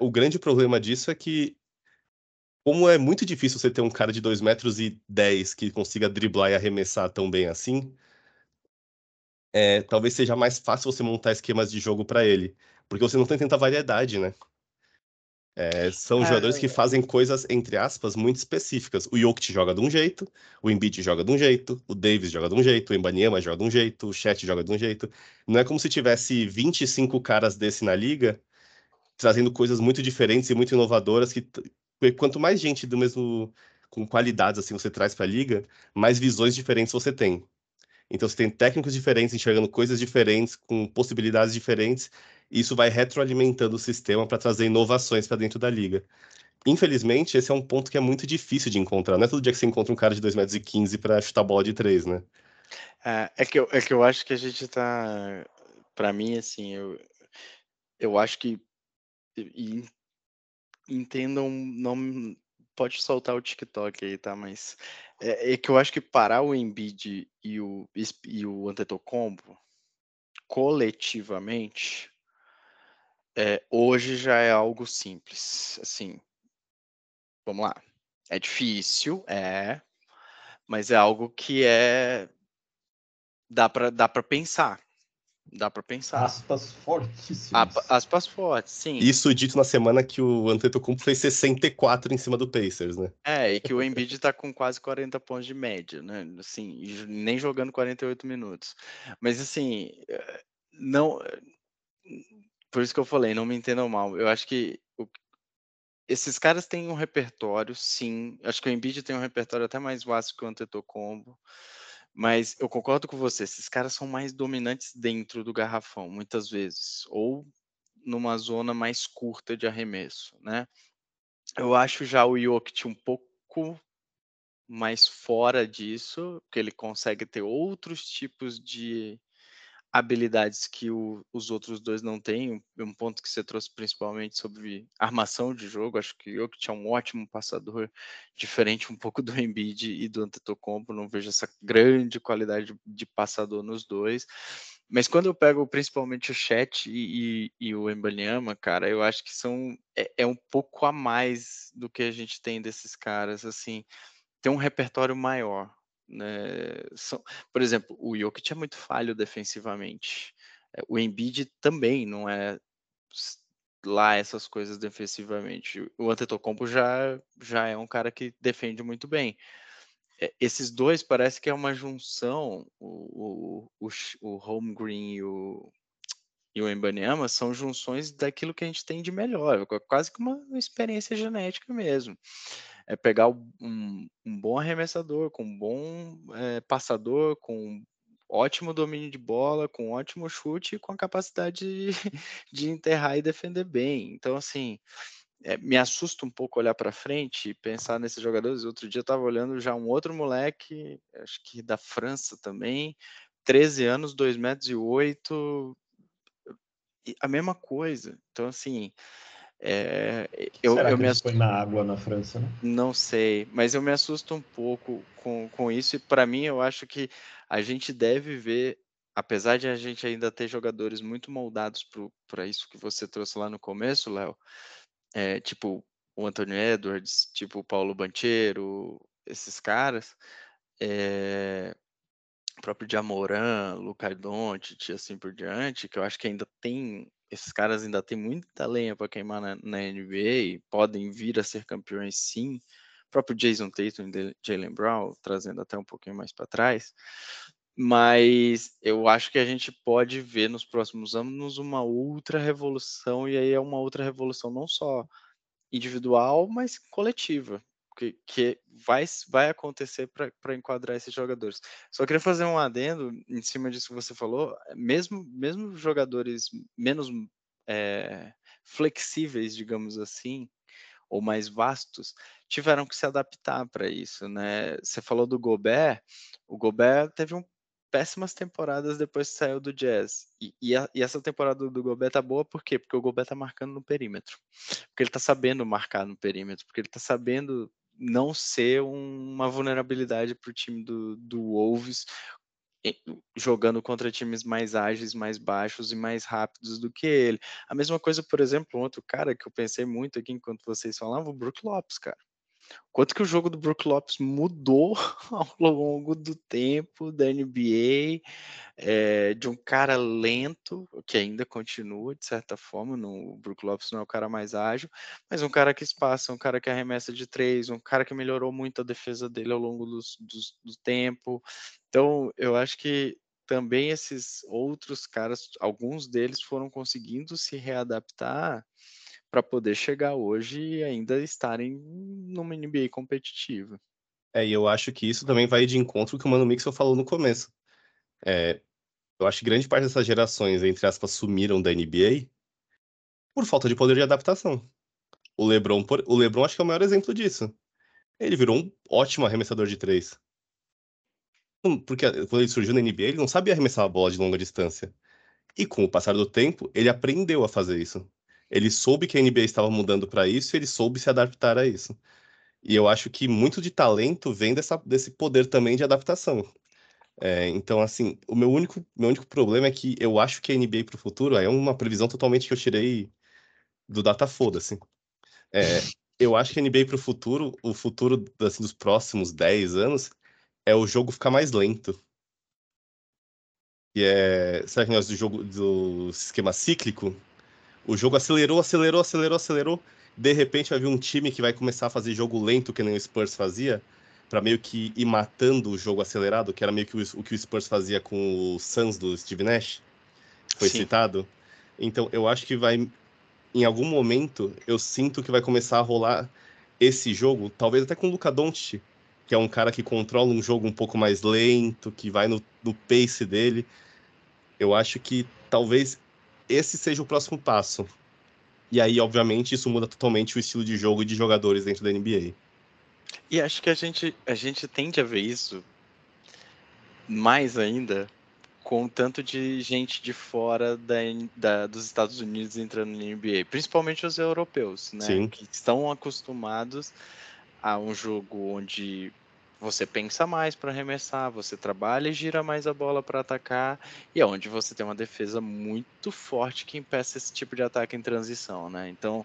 o grande problema disso é que como é muito difícil você ter um cara de 2 metros e 10 que consiga driblar e arremessar tão bem assim, é, talvez seja mais fácil você montar esquemas de jogo para ele. Porque você não tem tanta variedade, né? É, são é, jogadores que fazem coisas, entre aspas, muito específicas. O Jokic joga de um jeito, o Embiid joga de um jeito, o Davis joga de um jeito, o Embanyama joga de um jeito, o Chet joga de um jeito. Não é como se tivesse 25 caras desse na liga, trazendo coisas muito diferentes e muito inovadoras que quanto mais gente do mesmo com qualidades assim você traz para a liga, mais visões diferentes você tem. Então você tem técnicos diferentes enxergando coisas diferentes, com possibilidades diferentes, isso vai retroalimentando o sistema para trazer inovações para dentro da liga. Infelizmente, esse é um ponto que é muito difícil de encontrar. Não é todo dia que você encontra um cara de 2,15 metros para chutar bola de 3, né? É, é, que eu, é que eu acho que a gente tá. Para mim, assim, eu, eu acho que. E entendam, não pode soltar o TikTok aí, tá? Mas é, é que eu acho que parar o Embiid e o, e o Antetokounmpo coletivamente é, hoje já é algo simples. Assim, vamos lá. É difícil, é, mas é algo que é dá para dá para pensar. Dá para pensar. Aspas fortíssimas. Aspas fortes, sim. Isso dito na semana que o Antetokounmpo fez 64 em cima do Pacers, né? É, e que o Embiid tá com quase 40 pontos de média, né? Assim, nem jogando 48 minutos. Mas assim, eh, não por isso que eu falei, não me entendam mal. Eu acho que o, esses caras têm um repertório, sim. Acho que o Embiid tem um repertório até mais vasto que o Antetokounmpo. Mas eu concordo com você, esses caras são mais dominantes dentro do garrafão, muitas vezes, ou numa zona mais curta de arremesso, né? Eu acho já o Jokic um pouco mais fora disso, porque ele consegue ter outros tipos de habilidades que o, os outros dois não têm. Um ponto que você trouxe principalmente sobre armação de jogo. Acho que eu que tinha um ótimo passador, diferente um pouco do Embiid e do Antetokounmpo. Não vejo essa grande qualidade de passador nos dois. Mas quando eu pego principalmente o Chat e, e, e, o Embanyama, cara, eu acho que são é, é, um pouco a mais do que a gente tem desses caras, assim, tem um repertório maior, né? São, por exemplo, o Jokic é muito falho defensivamente. É, o Embiid também não é lá essas coisas defensivamente. O Antetokounmpo já, já é um cara que defende muito bem. É, esses dois parece que é uma junção, o, o, o, o Holmgren e o, e o Embanyama são junções daquilo que a gente tem de melhor, quase que uma experiência genética mesmo é pegar um, um bom arremessador, com um bom é, passador, com ótimo domínio de bola, com ótimo chute e com a capacidade de, de enterrar e defender bem. Então, assim, é, me assusta um pouco olhar para frente e pensar nesses jogadores. Outro dia eu estava olhando já um outro moleque, acho que da França também, 13 anos, 2 metros e 8, a mesma coisa. Então, assim, É, eu, Será eu que me eles põem na água na França, né? Não sei, mas eu me assusto um pouco com, com isso, e para mim eu acho que a gente deve ver, apesar de a gente ainda ter jogadores muito moldados para isso que você trouxe lá no começo, Léo, é, tipo o Antônio Edwards, tipo o Paulo Banchero, esses caras, é, o próprio Jamoran, Luca Doncic, assim por diante, que eu acho que ainda tem esses caras ainda têm muita lenha para queimar na, na, NBA podem vir a ser campeões sim. O próprio Jason Tatum e Jalen Brown, trazendo até um pouquinho mais para trás. Mas eu acho que a gente pode ver nos próximos anos uma outra revolução, e aí é uma outra revolução não só individual, mas coletiva que, que vai, vai acontecer para enquadrar esses jogadores. Só queria fazer um adendo em cima disso que você falou, mesmo, mesmo jogadores menos é, flexíveis, digamos assim, ou mais vastos, tiveram que se adaptar para isso, né? Você falou do Gobert, o Gobert teve um péssimas temporadas depois que saiu do Jazz. E, e, a, e, essa temporada do Gobert tá boa por quê? Porque o Gobert tá marcando no perímetro. Porque ele tá sabendo marcar no perímetro. Porque ele tá sabendo não ser uma vulnerabilidade para o time do, do Wolves jogando contra times mais ágeis, mais baixos e mais rápidos do que ele. A mesma coisa, por exemplo, outro cara que eu pensei muito aqui enquanto vocês falavam, o Brook Lopes, cara. Quanto que o jogo do Brook Lopes mudou ao longo do tempo da NBA, é, de um cara lento, que ainda continua, de certa forma, no, o Brook Lopes não é o cara mais ágil, mas um cara que espaça, um cara que arremessa de três, um cara que melhorou muito a defesa dele ao longo do tempo. Então, eu acho que também esses outros caras, alguns deles foram conseguindo se readaptar para poder chegar hoje e ainda estarem numa NBA competitiva. É, e eu acho que isso também vai de encontro com o que o Mano Mixel falou no começo. É, eu acho que grande parte dessas gerações, entre aspas, sumiram da NBA por falta de poder de adaptação. O LeBron, o LeBron acho que é o maior exemplo disso. Ele virou um ótimo arremessador de três. Porque quando ele surgiu na NBA, ele não sabia arremessar a bola de longa distância. E com o passar do tempo, ele aprendeu a fazer isso. Ele soube que a NBA estava mudando para isso e ele soube se adaptar a isso. E eu acho que muito de talento vem dessa, desse poder também de adaptação. É, então, assim, o meu único, meu único problema é que eu acho que a NBA para o futuro é uma previsão totalmente que eu tirei do data foda-se. É, eu acho que a NBA para o futuro, o futuro assim, dos próximos 10 anos, é o jogo ficar mais lento. E é. Será que nós do jogo do esquema cíclico? O jogo acelerou, acelerou, acelerou, acelerou. De repente vai vir um time que vai começar a fazer jogo lento, que nem o Spurs fazia, para meio que ir matando o jogo acelerado, que era meio que o, o que o Spurs fazia com o Suns do Steve Nash. Foi Sim. citado. Então eu acho que vai. Em algum momento, eu sinto que vai começar a rolar esse jogo, talvez até com o Luka Doncic, que é um cara que controla um jogo um pouco mais lento, que vai no, no pace dele. Eu acho que talvez esse seja o próximo passo. E aí, obviamente, isso muda totalmente o estilo de jogo e de jogadores dentro da NBA. E acho que a gente, a gente tende a ver isso mais ainda com tanto de gente de fora da, da, dos Estados Unidos entrando na NBA, principalmente os europeus, né? Sim. Que estão acostumados a um jogo onde você pensa mais para arremessar, você trabalha e gira mais a bola para atacar, e é onde você tem uma defesa muito forte que impeça esse tipo de ataque em transição, né? Então,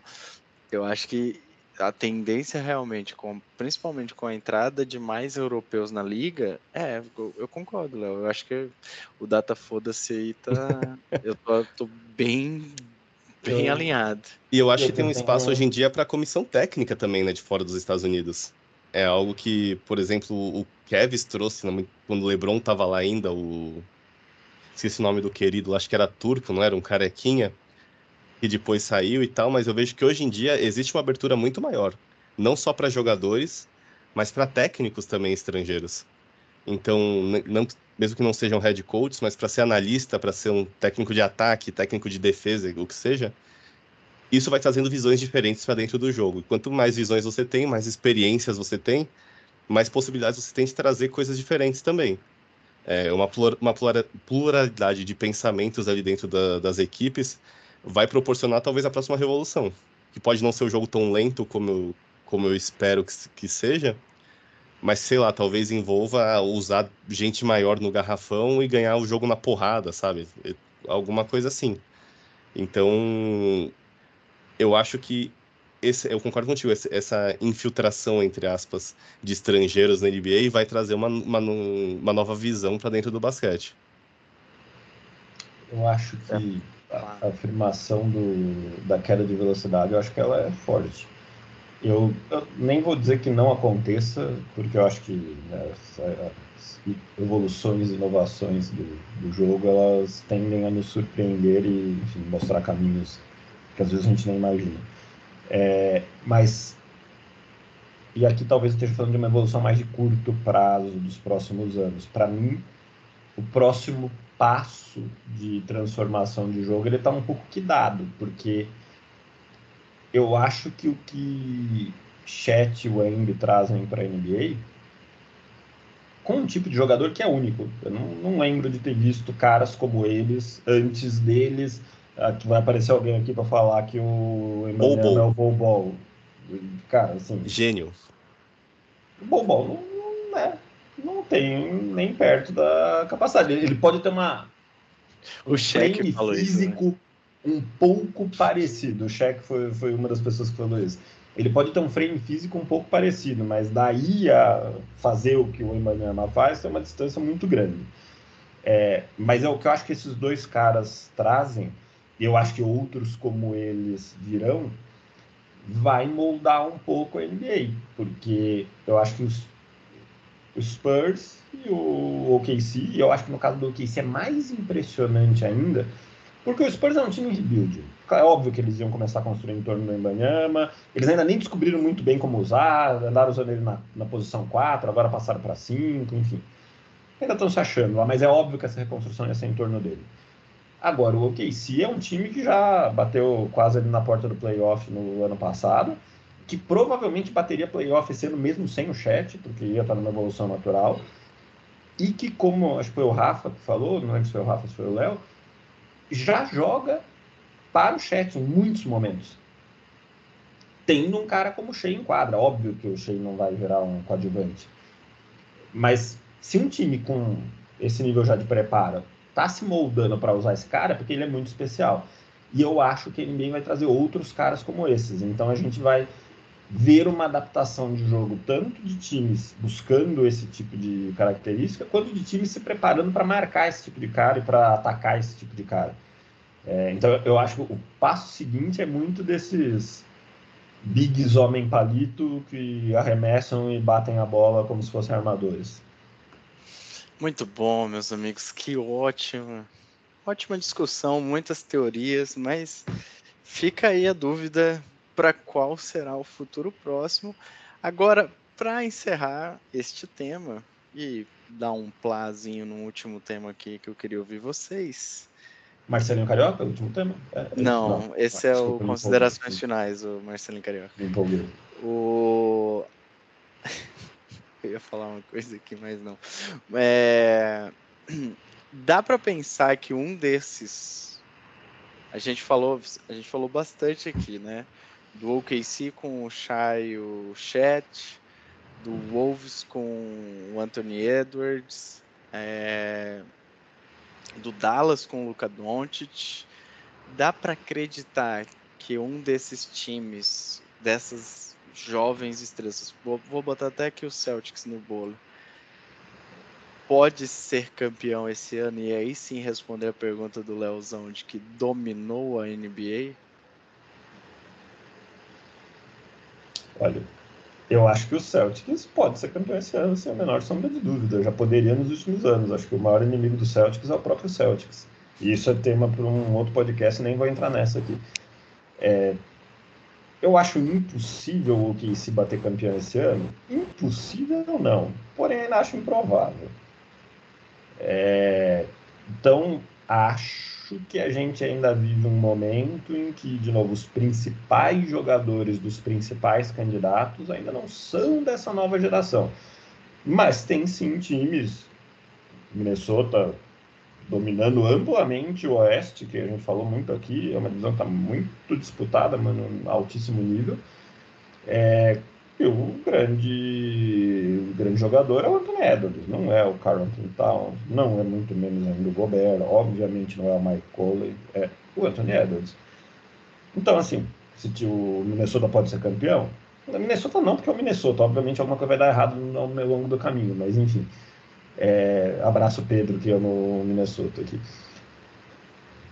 eu acho que a tendência realmente, com, principalmente com a entrada de mais europeus na liga, é, eu, eu concordo, Léo. Eu acho que o Data Foda-se aí tá. eu tô, tô bem, bem eu, alinhado. E eu acho que tem um espaço hoje em dia para comissão técnica também, né, de fora dos Estados Unidos. É algo que, por exemplo, o Kevs trouxe quando o LeBron estava lá ainda, o esqueci o nome do querido, acho que era turco, não era um carequinha, que depois saiu e tal, mas eu vejo que hoje em dia existe uma abertura muito maior, não só para jogadores, mas para técnicos também estrangeiros. Então, não, mesmo que não sejam head coaches, mas para ser analista, para ser um técnico de ataque, técnico de defesa, o que seja, isso vai trazendo visões diferentes para dentro do jogo. Quanto mais visões você tem, mais experiências você tem, mais possibilidades você tem de trazer coisas diferentes também. É uma, uma pluralidade de pensamentos ali dentro da, das equipes vai proporcionar talvez a próxima revolução. que pode não ser um jogo tão lento como eu, como eu espero que, que seja, mas sei lá, talvez envolva usar gente maior no garrafão e ganhar o jogo na porrada, sabe? Alguma coisa assim. Então, eu acho que esse, eu concordo contigo, essa infiltração, entre aspas, de estrangeiros na NBA vai trazer uma, uma, uma nova visão para dentro do basquete. Eu acho que é. a, afirmação do, da queda de velocidade, eu acho que ela é forte. Eu, eu nem vou dizer que não aconteça, porque eu acho que né, as evoluções e inovações do, do jogo, elas tendem a nos surpreender e enfim, mostrar caminhos que às vezes a gente nem imagina. É, mas, e aqui talvez eu esteja falando de uma evolução mais de curto prazo dos próximos anos. Para mim, o próximo passo de transformação de jogo ele está um pouco que dado, porque eu acho que o que Chet e Wemby trazem para a NBA com um tipo de jogador que é único. Eu não, não lembro de ter visto caras como eles antes deles Aqui vai aparecer alguém aqui para falar que o Emmanuel é o Bobol. Cara, assim. Gênio. O Bobol não, não, é, não tem nem perto da capacidade. Ele pode ter uma. O cheque falou físico isso, né? um pouco parecido. O cheque foi, foi uma das pessoas que falou isso. Ele pode ter um frame físico um pouco parecido, mas daí a fazer o que o Emmanuel faz tem uma distância muito grande. É, mas é o que eu acho que esses dois caras trazem eu acho que outros como eles virão, vai moldar um pouco a NBA, porque eu acho que os, os Spurs e o OKC, e eu acho que no caso do OKC é mais impressionante ainda, porque o Spurs é um time rebuild. É óbvio que eles iam começar a construir em torno do Embanyama, eles ainda nem descobriram muito bem como usar, andaram usando ele na, na posição 4, agora passaram para 5, enfim. Ainda estão se achando lá, mas é óbvio que essa reconstrução ia ser em torno dele. Agora, o OKC é um time que já bateu quase ali na porta do playoff no ano passado, que provavelmente bateria playoff ano mesmo sem o chat, porque ia estar numa evolução natural, e que, como acho que foi o Rafa que falou, não lembro se foi o Rafa, se foi o Léo, já joga para o chat em muitos momentos. Tendo um cara como o Shea em quadra. Óbvio que o Shea não vai virar um coadjuvante. Mas se um time com esse nível já de preparo está se moldando para usar esse cara porque ele é muito especial. E eu acho que ele NBA vai trazer outros caras como esses. Então a gente vai ver uma adaptação de jogo tanto de times buscando esse tipo de característica, quanto de times se preparando para marcar esse tipo de cara e para atacar esse tipo de cara. É, então eu acho que o passo seguinte é muito desses bigs homem palito que arremessam e batem a bola como se fossem armadores. Muito bom, meus amigos, que ótimo. Ótima discussão, muitas teorias, mas fica aí a dúvida para qual será o futuro próximo. Agora, para encerrar este tema e dar um plazinho no último tema aqui que eu queria ouvir vocês. Marcelinho Carioca, o último tema? É, é não, não, esse ah, é o Considerações Finais, o Marcelinho Carioca. Me empolguei. O Eu ia falar uma coisa aqui, mas não. É... Dá para pensar que um desses. A gente falou, a gente falou bastante aqui, né? Do OKC com o Shai o Chet, do Wolves com o Anthony Edwards, é... do Dallas com o Luka Doncic. Dá para acreditar que um desses times, dessas jovens estrelas. Vou, vou botar até aqui o Celtics no bolo. Pode ser campeão esse ano e aí sim responder a pergunta do Leozão de que dominou a NBA? Olha, eu acho que o Celtics pode ser campeão esse ano, sem a menor sombra de dúvida. Já poderia nos últimos anos. Acho que o maior inimigo do Celtics é o próprio Celtics. E isso é tema para um outro podcast, nem vou entrar nessa aqui. É, eu acho impossível o se bater campeão esse ano. Impossível não, porém ainda acho improvável. É, então acho que a gente ainda vive um momento em que, de novo, os principais jogadores dos principais candidatos ainda não são dessa nova geração. Mas tem sim times, Minnesota dominando amplamente o Oeste, que a gente falou muito aqui, é uma divisão que está muito disputada, mano, altíssimo nível. É, e o grande, o grande jogador é o Anthony Edwards, não é o Carl Anthony Towns, não é muito menos ainda o Gobert, obviamente não é o Mike Conley, é o Anthony Edwards. Então, assim, se o Minnesota pode ser campeão, Minnesota não, porque é o Minnesota, obviamente alguma coisa vai dar errado ao longo do caminho, mas enfim. É, abraço Pedro, que é no Minnesota aqui.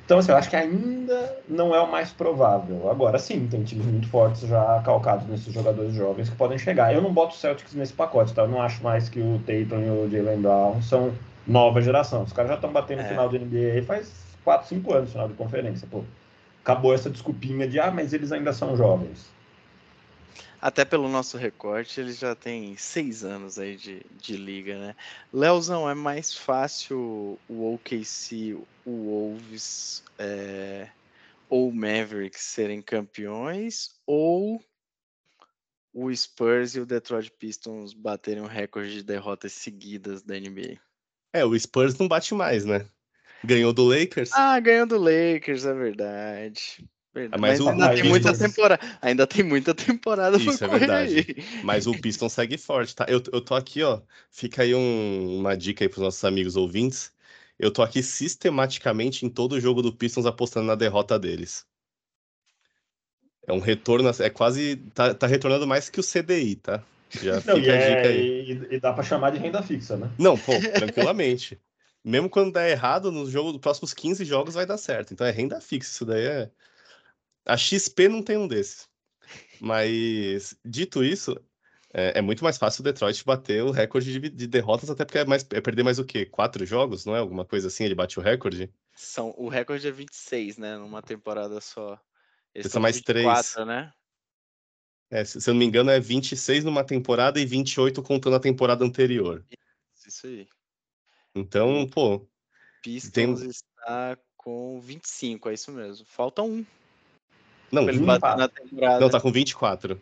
Então, assim, eu acho que ainda não é o mais provável. Agora sim, tem times muito fortes já calcados nesses jogadores jovens que podem chegar. Eu não boto o Celtics nesse pacote, tá? Eu não acho mais que o Tatum e o Jalen Brown são nova geração. Os caras já estão batendo no é. final do NBA faz 4, 5 anos, final de conferência. Pô, acabou essa desculpinha de, ah, mas eles ainda são jovens. Até pelo nosso recorte, ele já tem seis anos aí de, de liga, né? Leozão, é mais fácil o OKC, o Wolves é, ou o Mavericks serem campeões ou o Spurs e o Detroit Pistons baterem um recorde de derrotas seguidas da NBA? É, o Spurs não bate mais, né? Ganhou do Lakers. Ah, ganhou do Lakers, é verdade. Verdade. Mas, mas ainda, tem muita temporada, ainda tem muita temporada Isso é verdade. Aí. Mas o Piston segue forte, tá? Eu, eu tô aqui, ó. Fica aí um, uma dica aí pros nossos amigos ouvintes. Eu tô aqui sistematicamente em todo jogo do Pistons apostando na derrota deles. É um retorno, é quase. Tá, tá retornando mais que o CDI, tá? Já Não, fica a é, dica aí. E, e, dá pra chamar de renda fixa, né? Não, pô, tranquilamente. Mesmo quando der errado, no jogo dos próximos 15 jogos vai dar certo. Então é renda fixa, isso daí é. A XP não tem um desses. Mas, dito isso, é, é, muito mais fácil o Detroit bater o recorde de, de, derrotas, até porque é, mais, é perder mais o quê? Quatro jogos, não é? Alguma coisa assim, ele bate o recorde? São, o recorde é 26, né? Numa temporada só. Eles são mais 24, três. né? É, se, se eu não me engano, é 26 numa temporada e 28 contando a temporada anterior. Isso aí. Então, pô. Pistons tem... está com 25, é isso mesmo. Falta um. Não, ele bater na temporada. Não, tá com 24.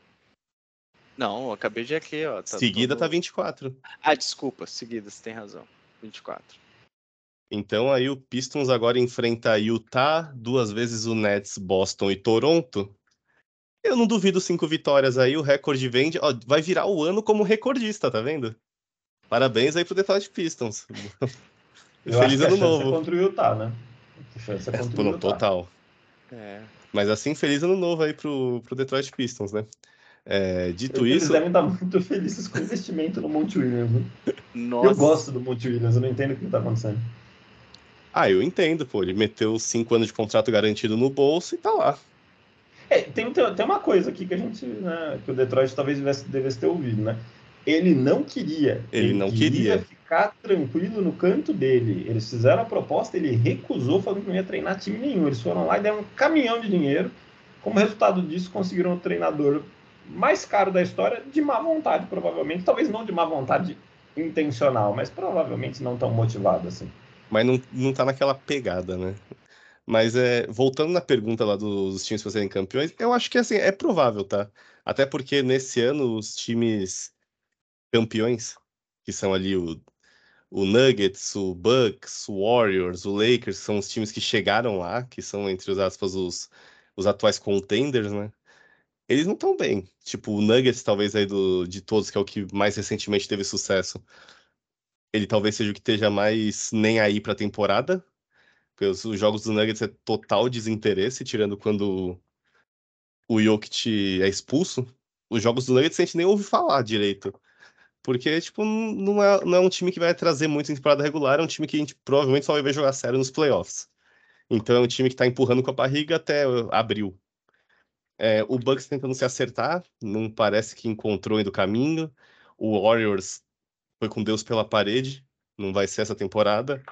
Não, acabei de aqui, ó. Tá seguida todo... tá 24. Ah, desculpa, seguida, você tem razão. 24. Então aí o Pistons agora enfrenta Utah, duas vezes o Nets, Boston e Toronto. Eu não duvido cinco vitórias aí, o recorde vende. Ó, vai virar o ano como recordista, tá vendo? Parabéns aí pro Detroit Pistons. Feliz ano novo. contra o Utah, né? É, contra o Utah. Total. É. Mas assim, feliz ano novo aí pro, pro Detroit Pistons, né? É, dito eles isso. Eles devem estar muito felizes com o investimento no Monte Williams. Né? Nossa. Eu gosto do Monte Williams, eu não entendo o que está acontecendo. Ah, eu entendo, pô. Ele meteu cinco anos de contrato garantido no bolso e tá lá. É, tem, tem uma coisa aqui que a gente, né, que o Detroit talvez devesse, devesse ter ouvido, né? Ele não queria. Ele, ele não queria. Ficar tranquilo no canto dele. Eles fizeram a proposta, ele recusou, falando que não ia treinar time nenhum. Eles foram lá e deram um caminhão de dinheiro. Como resultado disso, conseguiram um treinador mais caro da história de má vontade, provavelmente. Talvez não de má vontade intencional, mas provavelmente não tão motivado assim. Mas não, não tá naquela pegada, né? Mas é, voltando na pergunta lá dos times para serem campeões, eu acho que assim, é provável, tá? Até porque nesse ano os times campeões, que são ali o, o Nuggets, o Bucks, o Warriors, o Lakers, são os times que chegaram lá, que são, entre os aspas, os, os atuais contenders, né? Eles não estão bem. Tipo, o Nuggets, talvez aí do, de todos, que é o que mais recentemente teve sucesso, ele talvez seja o que esteja mais nem aí pra temporada. Porque os, os jogos do Nuggets é total desinteresse, tirando quando o Jokic é expulso. Os jogos do Nuggets a gente nem ouve falar direito. Porque, tipo, não é, não é um time que vai trazer muito em temporada regular, é um time que a gente provavelmente só vai ver jogar sério nos playoffs. Então é um time que tá empurrando com a barriga até abril. É, o Bucks tentando se acertar, não parece que encontrou ainda o caminho. O Warriors foi com Deus pela parede, não vai ser essa temporada.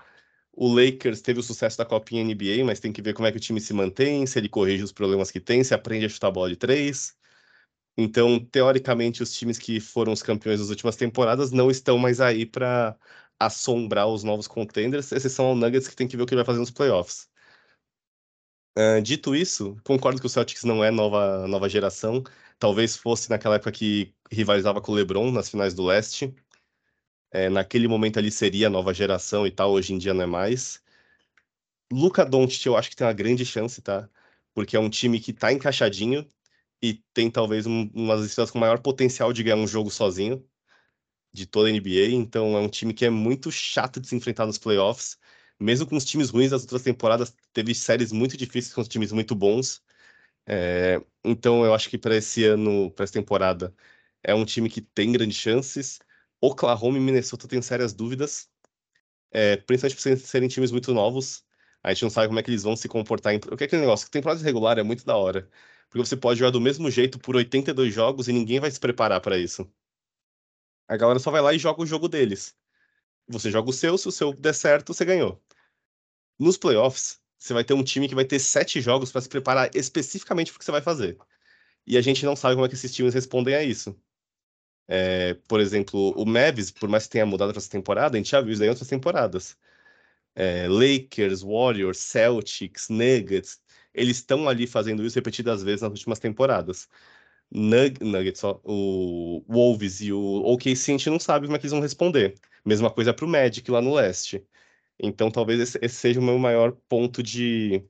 O Lakers teve o sucesso da Copinha NBA, mas tem que ver como é que o time se mantém, se ele corrige os problemas que tem, se aprende a chutar bola de três. Então, teoricamente, os times que foram os campeões das últimas temporadas não estão mais aí para assombrar os novos contenders, exceção ao Nuggets que tem que ver o que ele vai fazer nos playoffs. Uh, dito isso, concordo que o Celtics não é nova, nova geração. Talvez fosse naquela época que rivalizava com o LeBron nas finais do leste. É, naquele momento ali seria a nova geração e tal, hoje em dia não é mais. Luca Doncic eu acho que tem uma grande chance, tá? Porque é um time que tá encaixadinho e tem talvez um, uma das estrelas com maior potencial de ganhar um jogo sozinho de toda a NBA, então é um time que é muito chato de se enfrentar nos playoffs. Mesmo com os times ruins das outras temporadas, teve séries muito difíceis com os times muito bons. É, então eu acho que para esse ano, para essa temporada, é um time que tem grandes chances. Oklahoma e Minnesota têm sérias dúvidas, é, principalmente por serem times muito novos. A gente não sabe como é que eles vão se comportar. Em... O que é aquele negócio? Temporada regular é muito da hora. Porque você pode jogar do mesmo jeito por 82 jogos e ninguém vai se preparar para isso. A galera só vai lá e joga o jogo deles. Você joga o seu, se o seu der certo, você ganhou. Nos playoffs, você vai ter um time que vai ter sete jogos para se preparar especificamente para o que você vai fazer. E a gente não sabe como é que esses times respondem a isso. É, por exemplo, o Mavis, por mais que tenha mudado essa temporada, a gente já viu isso aí em outras temporadas. É, Lakers, Warriors, Celtics, Nuggets, eles estão ali fazendo isso repetidas vezes nas últimas temporadas. Nug Nuggets, o Wolves e o OKC, a gente não sabe como é que eles vão responder. Mesma coisa para o Magic lá no leste. Então, talvez esse, esse, seja o meu maior ponto de,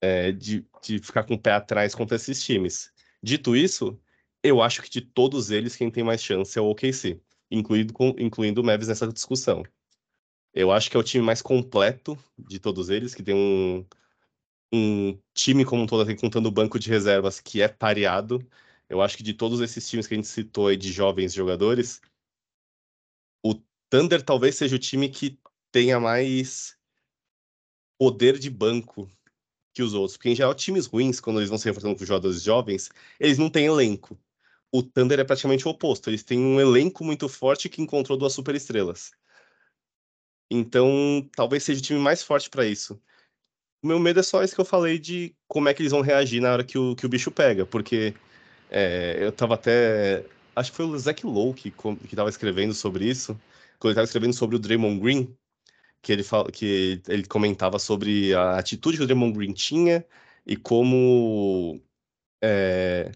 é, de, de ficar com o pé atrás contra esses times. Dito isso, eu acho que de todos eles, quem tem mais chance é o OKC, incluindo, com, incluindo o Mavis nessa discussão. Eu acho que é o time mais completo de todos eles, que tem um, um time como um todo, contando o banco de reservas, que é pareado. Eu acho que de todos esses times que a gente citou aí de jovens jogadores, o Thunder talvez seja o time que tenha mais poder de banco que os outros. Porque, em geral, times ruins, quando eles vão se reforçando com jogadores jovens, eles não têm elenco. O Thunder é praticamente o oposto. Eles têm um elenco muito forte que encontrou duas superestrelas. Então, talvez seja o time mais forte para isso. O meu medo é só isso que eu falei de como é que eles vão reagir na hora que o, que o bicho pega, porque é, eu tava até. Acho que foi o Zach Lowe que, que tava escrevendo sobre isso, quando ele tava escrevendo sobre o Draymond Green, que ele, fala, que ele comentava sobre a atitude que o Draymond Green tinha e como é,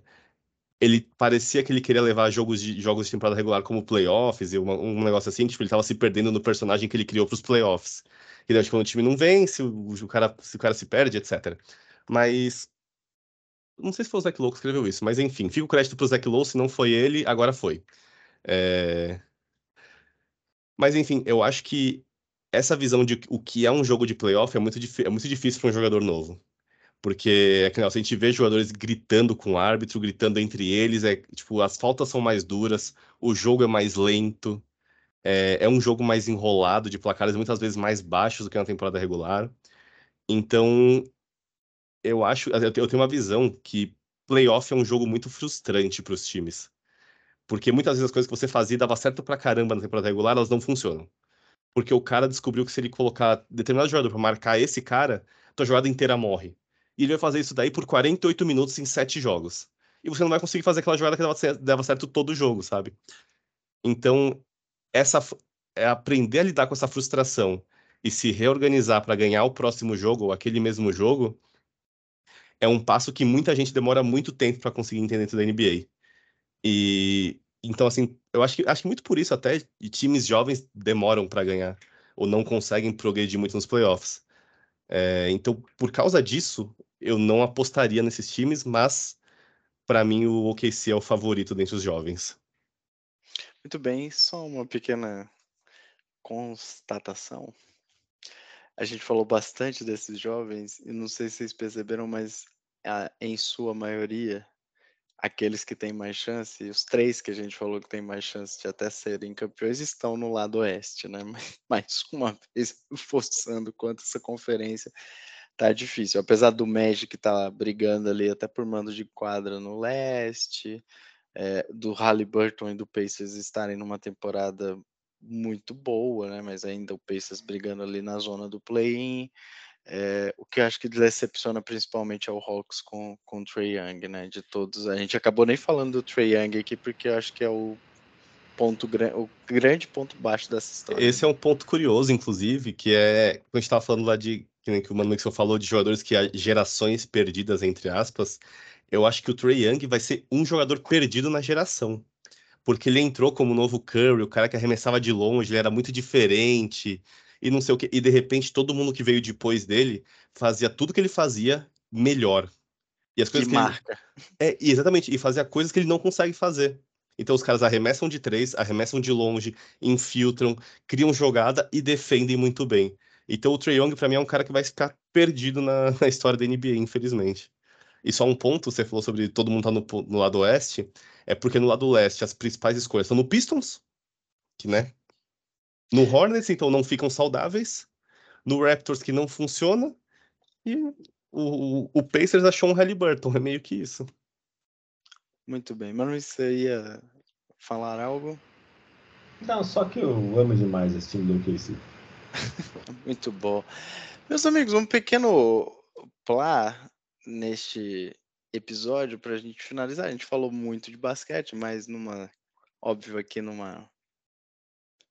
ele parecia que ele queria levar jogos de, jogos de temporada regular como playoffs e uma, um negócio assim, tipo, ele tava se perdendo no personagem que ele criou para os playoffs. Que daí, quando o time não vence, o, o, cara, se o cara se perde, etc. Mas. Não sei se foi o Zach Lowe que escreveu isso, mas enfim, fica o crédito pro Zach Lowe, se não foi ele, agora foi. É... Mas enfim, eu acho que essa visão de o que é um jogo de playoff é muito, é muito difícil para um jogador novo. Porque é que, a gente vê jogadores gritando com o árbitro, gritando entre eles, é tipo, as faltas são mais duras, o jogo é mais lento, é, é um jogo mais enrolado, de placares muitas vezes mais baixos do que na temporada regular. Então, eu acho, eu tenho uma visão que playoff é um jogo muito frustrante para os times. Porque muitas vezes as coisas que você fazia dava certo pra caramba na temporada regular, elas não funcionam. Porque o cara descobriu que se ele colocar determinado jogador para marcar esse cara, tua jogada inteira morre. E ele vai fazer isso daí por 48 minutos em 7 jogos. E você não vai conseguir fazer aquela jogada que dava, dava certo todo o jogo, sabe? Então, essa é aprender a lidar com essa frustração e se reorganizar para ganhar o próximo jogo ou aquele mesmo jogo é um passo que muita gente demora muito tempo para conseguir entender dentro da NBA. E então assim, eu acho que acho que muito por isso até times jovens demoram para ganhar ou não conseguem progredir muito nos playoffs. É, então, por causa disso, eu não apostaria nesses times, mas para mim o OKC é o favorito dentre os jovens. Muito bem, só uma pequena constatação. A gente falou bastante desses jovens e não sei se vocês perceberam, mas a, em sua maioria, aqueles que têm mais chance, os três que a gente falou que têm mais chance de até serem campeões, estão no lado oeste, né? Mais uma vez forçando quanto essa conferência tá difícil. Apesar do Magic estar tá brigando ali até por mando de quadra no leste, é, do Halliburton e do Pacers estarem numa temporada muito boa, né? Mas ainda o Pacers brigando ali na zona do play-in. É, o que eu acho que decepciona principalmente é o Hawks com, com o Trey Young, né? De todos. A gente acabou nem falando do Trey Young aqui, porque eu acho que é o ponto o grande ponto baixo dessa história. Esse é um ponto curioso, inclusive, que é quando a gente estava falando lá de que o Mano Mixon falou de jogadores que há gerações perdidas, entre aspas eu acho que o Trey Young vai ser um jogador perdido na geração. Porque ele entrou como novo Curry, o cara que arremessava de longe, ele era muito diferente. e não sei o quê. E de repente todo mundo que veio depois dele fazia tudo que ele fazia melhor. E as coisas que, que marca. Ele... É, exatamente, e fazia coisas que ele não consegue fazer. Então os caras arremessam de três, arremessam de longe, infiltram, criam jogada e defendem muito bem. Então o Trey Young, para mim, é um cara que vai ficar perdido na, na, história da NBA, infelizmente. E só um ponto, você falou sobre todo mundo tá no, no lado oeste, é porque no lado leste as principais escolhas estão no Pistons, que, né? No Hornets, então, não ficam saudáveis. No Raptors, que não funciona. E o, o, o Pacers achou um Halliburton, é meio que isso. Muito bem. Mano, você ia falar algo? Não, só que eu amo demais esse time do KC. Muito bom. Meus amigos, um pequeno plá neste episódio para a gente finalizar. A gente falou muito de basquete, mas numa, óbvio aqui numa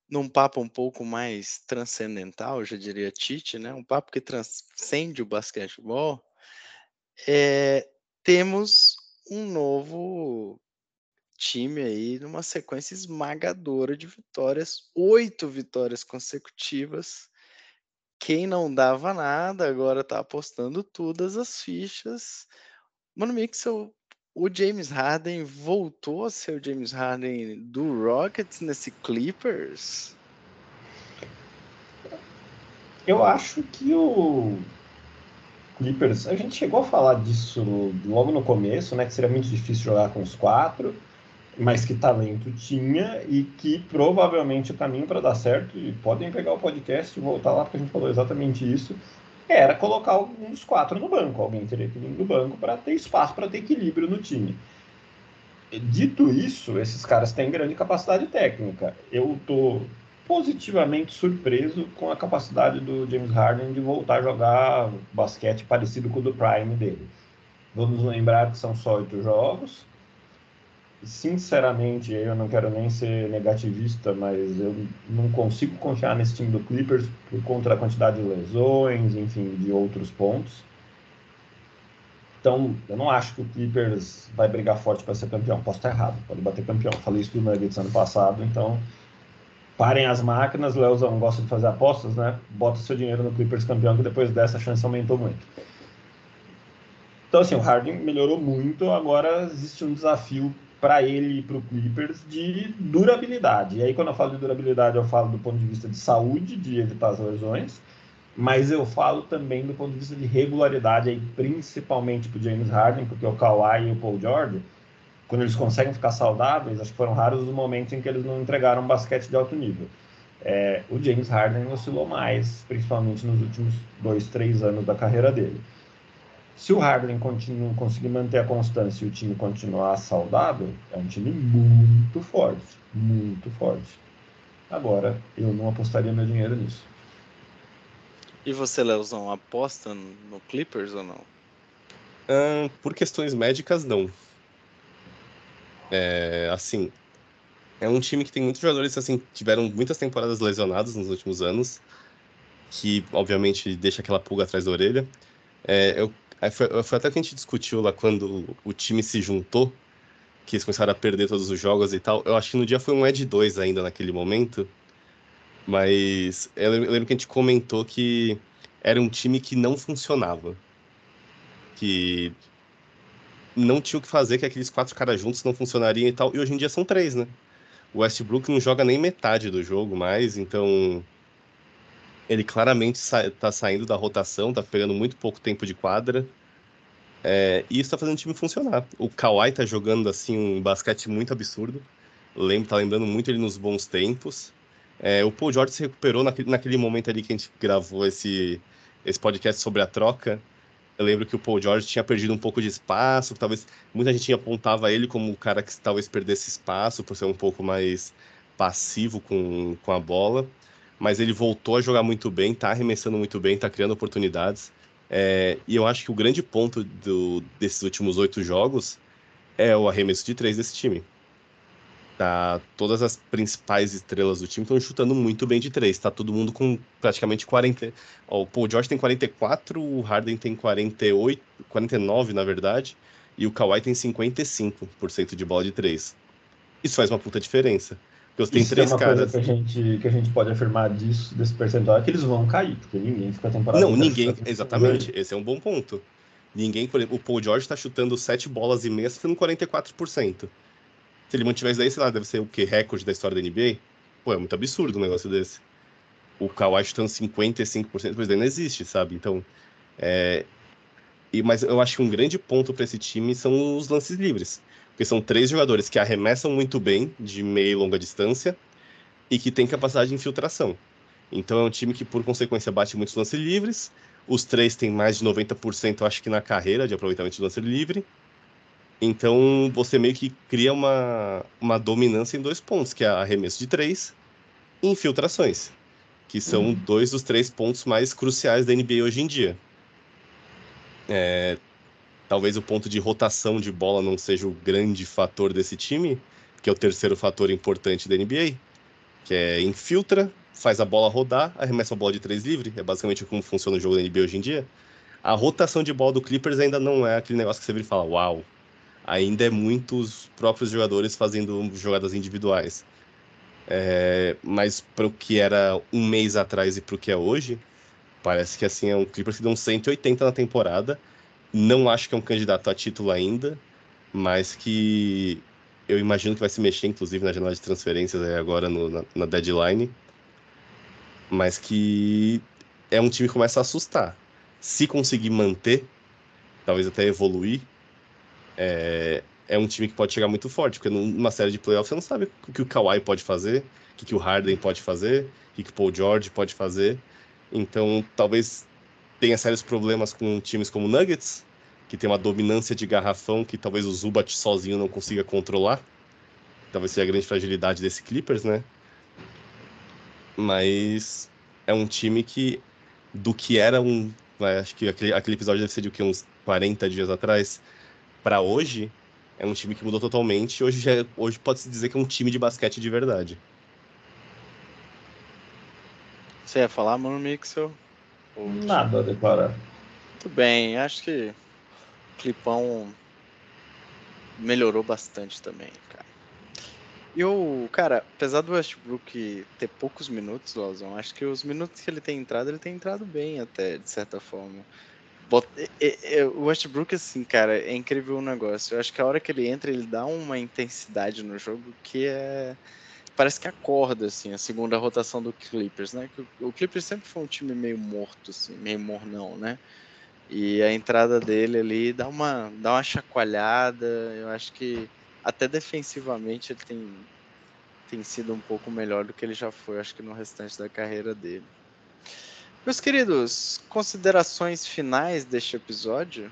num papo um pouco mais transcendental, já diria Tite, né? Um papo que transcende o basquetebol. É, temos um novo time aí numa sequência esmagadora de vitórias, oito vitórias consecutivas. Quem não dava nada agora tá apostando todas as fichas. Mano, Mixel, o James Harden voltou a ser o James Harden do Rockets nesse Clippers? Eu acho que o Clippers, a gente chegou a falar disso logo no começo, né? Que seria muito difícil jogar com os quatro, mas que talento tinha e que provavelmente o caminho para dar certo, e podem pegar o podcast e voltar lá, porque a gente falou exatamente isso, era colocar um dos quatro no banco. Alguém teria que vir do banco para ter espaço, para ter equilíbrio no time. Dito isso, esses caras têm grande capacidade técnica. Eu estou positivamente surpreso com a capacidade do James Harden de voltar a jogar basquete parecido com o do Prime dele. Vamos lembrar que são só oito jogos. Sinceramente, eu não quero nem ser negativista, mas eu não consigo confiar nesse time do Clippers por conta da quantidade de lesões, enfim, de outros pontos. Então, eu não acho que o Clippers vai brigar forte para ser campeão. Posso estar errado, pode bater campeão. Falei isso do Nuggets ano passado, então parem as máquinas, Leozão gosta de fazer apostas, né? Bota seu dinheiro no Clippers campeão, que depois dessa a chance aumentou muito. Então, assim, o Harden melhorou muito, agora existe um desafio para ele e para o Clippers de durabilidade. E aí, quando eu falo de durabilidade, eu falo do ponto de vista de saúde, de evitar as lesões, mas eu falo também do ponto de vista de regularidade, aí, principalmente para o James Harden, porque o Kawhi e o Paul George quando eles conseguem ficar saudáveis, acho que foram raros os momentos em que eles não entregaram um basquete de alto nível. É, o James Harden oscilou mais, principalmente nos últimos dois, três anos da carreira dele. Se o Harden continua, conseguir manter a constância e o time continuar saudável, é um time muito forte, muito forte. Agora, eu não apostaria meu dinheiro nisso. E você, Leozão, aposta no Clippers ou não? Uh, por questões médicas, não. É, assim, é um time que tem muitos jogadores assim tiveram muitas temporadas lesionados nos últimos anos, que obviamente deixa aquela pulga atrás da orelha. É, eu, foi, foi, até que a gente discutiu lá quando o time se juntou, que eles começaram a perder todos os jogos e tal. Eu acho que no dia foi um Ed 2 ainda naquele momento, mas eu lembro que a gente comentou que era um time que não funcionava. Que não tinha o que fazer, que aqueles quatro caras juntos não funcionariam e tal. E hoje em dia são três, né? O Westbrook não joga nem metade do jogo mais, então ele claramente sa tá saindo da rotação, tá pegando muito pouco tempo de quadra. É, e isso tá fazendo o time funcionar. O Kawhi tá jogando assim um basquete muito absurdo. Lembro, tá lembrando muito ele nos bons tempos. É, o Paul George se recuperou naquele, naquele momento ali que a gente gravou esse, esse podcast sobre a troca. Eu lembro que o Paul George tinha perdido um pouco de espaço, talvez muita gente apontava ele como o cara que talvez perdesse espaço por ser um pouco mais passivo com, com a bola, mas ele voltou a jogar muito bem, tá arremessando muito bem, tá criando oportunidades. É, e eu acho que o grande ponto do, desses últimos oito jogos é o arremesso de três desse time. Tá, todas as principais estrelas do time estão chutando muito bem de três. Tá todo mundo com praticamente 40. Ó, o Paul George tem 44, o Harden tem 48, 49 na verdade, e o Kawhi tem 55% de bola de três. Isso faz uma puta diferença. Porque você tem Isso três é uma caras. coisa que a, gente, que a gente pode afirmar disso, desse percentual, é que eles vão cair, porque ninguém fica a temporada Não, ninguém. Exatamente. Esse é um bom ponto. Ninguém, por exemplo, o Paul George tá chutando 7 bolas e meia, chutando 44%. Se ele mantiver isso daí, sei lá, deve ser o quê? Recorde da história da NBA? Pô, é muito absurdo um negócio desse. O Kawhi chutando 55%, pois daí não existe, sabe? Então, é... E, mas eu acho que um grande ponto para esse time são os lances livres. Porque são três jogadores que arremessam muito bem de meia e longa distância e que tem capacidade de infiltração. Então é um time que, por consequência, bate muitos lances livres. Os três têm mais de 90%, acho que na carreira, de aproveitamento de lance livre. Então você meio que cria uma, uma dominância em dois pontos, que é arremesso de três e infiltrações, que são Uhum. dois dos três pontos mais cruciais da NBA hoje em dia. É, talvez o ponto de rotação de bola não seja o grande fator desse time, que é o terceiro fator importante da NBA, que é infiltra, faz a bola rodar, arremessa a bola de três livre, é basicamente como funciona o jogo da NBA hoje em dia. A rotação de bola do Clippers ainda não é aquele negócio que você vira e fala, uau, ainda é muito os próprios jogadores fazendo jogadas individuais. É, mas para o que era um mês atrás e para o que é hoje, parece que assim é um Clippers que deu um 180 na temporada. Não acho que é um candidato a título ainda, mas que eu imagino que vai se mexer, inclusive, na janela de transferências agora no- na, na deadline. Mas que é um time que começa a assustar. Se conseguir manter, talvez até evoluir, é, é um time que pode chegar muito forte, porque numa série de playoffs você não sabe o que o Kawhi pode fazer, o que, o Harden pode fazer, o que o Paul George pode fazer. Então, talvez tenha sérios problemas com times como Nuggets, que tem uma dominância de garrafão que talvez o Zubat sozinho não consiga controlar. Talvez seja a grande fragilidade desse Clippers, né? Mas é um time que, do que era um. Acho que aquele, aquele episódio deve ser de o quê? Uns 40 dias atrás, para hoje, é um time que mudou totalmente. Hoje, já, é- hoje pode-se dizer que é um time de basquete de verdade. Você ia falar, mano, Mixel? Nada a declarar. Muito bem, acho que o Clipão melhorou bastante também, cara. E o, cara, apesar do Westbrook ter poucos minutos, Lauzão, acho que os minutos que ele tem entrado, ele tem entrado bem até, de certa forma. O Westbrook, assim, cara, é incrível o negócio. Eu acho que a hora que ele entra, ele dá uma intensidade no jogo que é. Parece que acorda, assim, a segunda rotação do Clippers, né? O Clippers sempre foi um time meio morto, assim, meio mornão, né? E a entrada dele ali dá uma, dá uma chacoalhada. Eu acho que até defensivamente ele tem, tem sido um pouco melhor do que ele já foi, acho que no restante da carreira dele. Meus queridos, considerações finais deste episódio?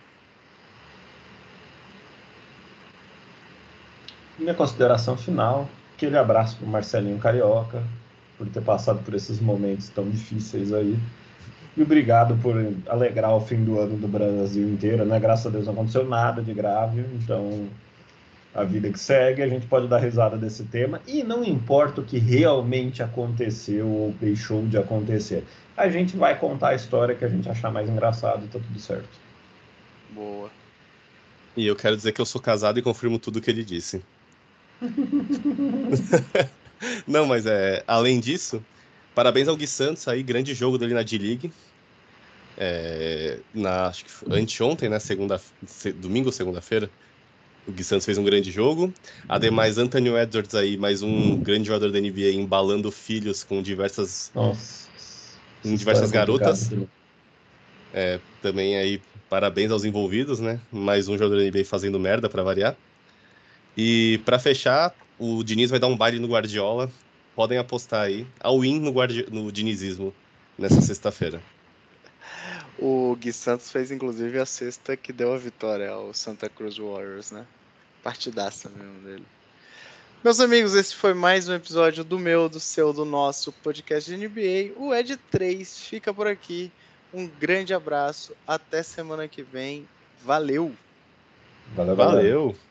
Minha consideração final, aquele abraço pro Marcelinho Carioca, por ter passado por esses momentos tão difíceis aí. E obrigado por alegrar o fim do ano do Brasil inteiro, né? Graças a Deus não aconteceu nada de grave, então a vida que segue, a gente pode dar risada desse tema. E não importa o que realmente aconteceu ou deixou de acontecer. A gente vai contar a história que a gente achar mais engraçado e tá tudo certo. Boa. E eu quero dizer que eu sou casado e confirmo tudo que ele disse. Não, mas é, além disso, parabéns ao Gui Santos aí, grande jogo dele na D-League. É, na, acho que anteontem, né? Segunda, se- domingo ou segunda-feira. O Gui Santos fez um grande jogo. Ademais, Anthony Edwards aí, mais um grande jogador da NBA, embalando filhos com diversas Nossa. Com diversas garotas. É, também aí, parabéns aos envolvidos, né? Mais um jogador da NBA fazendo merda pra variar. E pra fechar, o Diniz vai dar um baile no Guardiola. Podem apostar aí. All in no, guardi... no dinizismo nessa sexta-feira. O Gui Santos fez inclusive a sexta que deu a vitória ao Santa Cruz Warriors, né? Partidaça mesmo dele. Meus amigos, esse foi mais um episódio do meu, do seu, do nosso podcast de NBA. O Ed 3 fica por aqui. Um grande abraço. Até semana que vem. Valeu! Valeu, valeu. Valeu!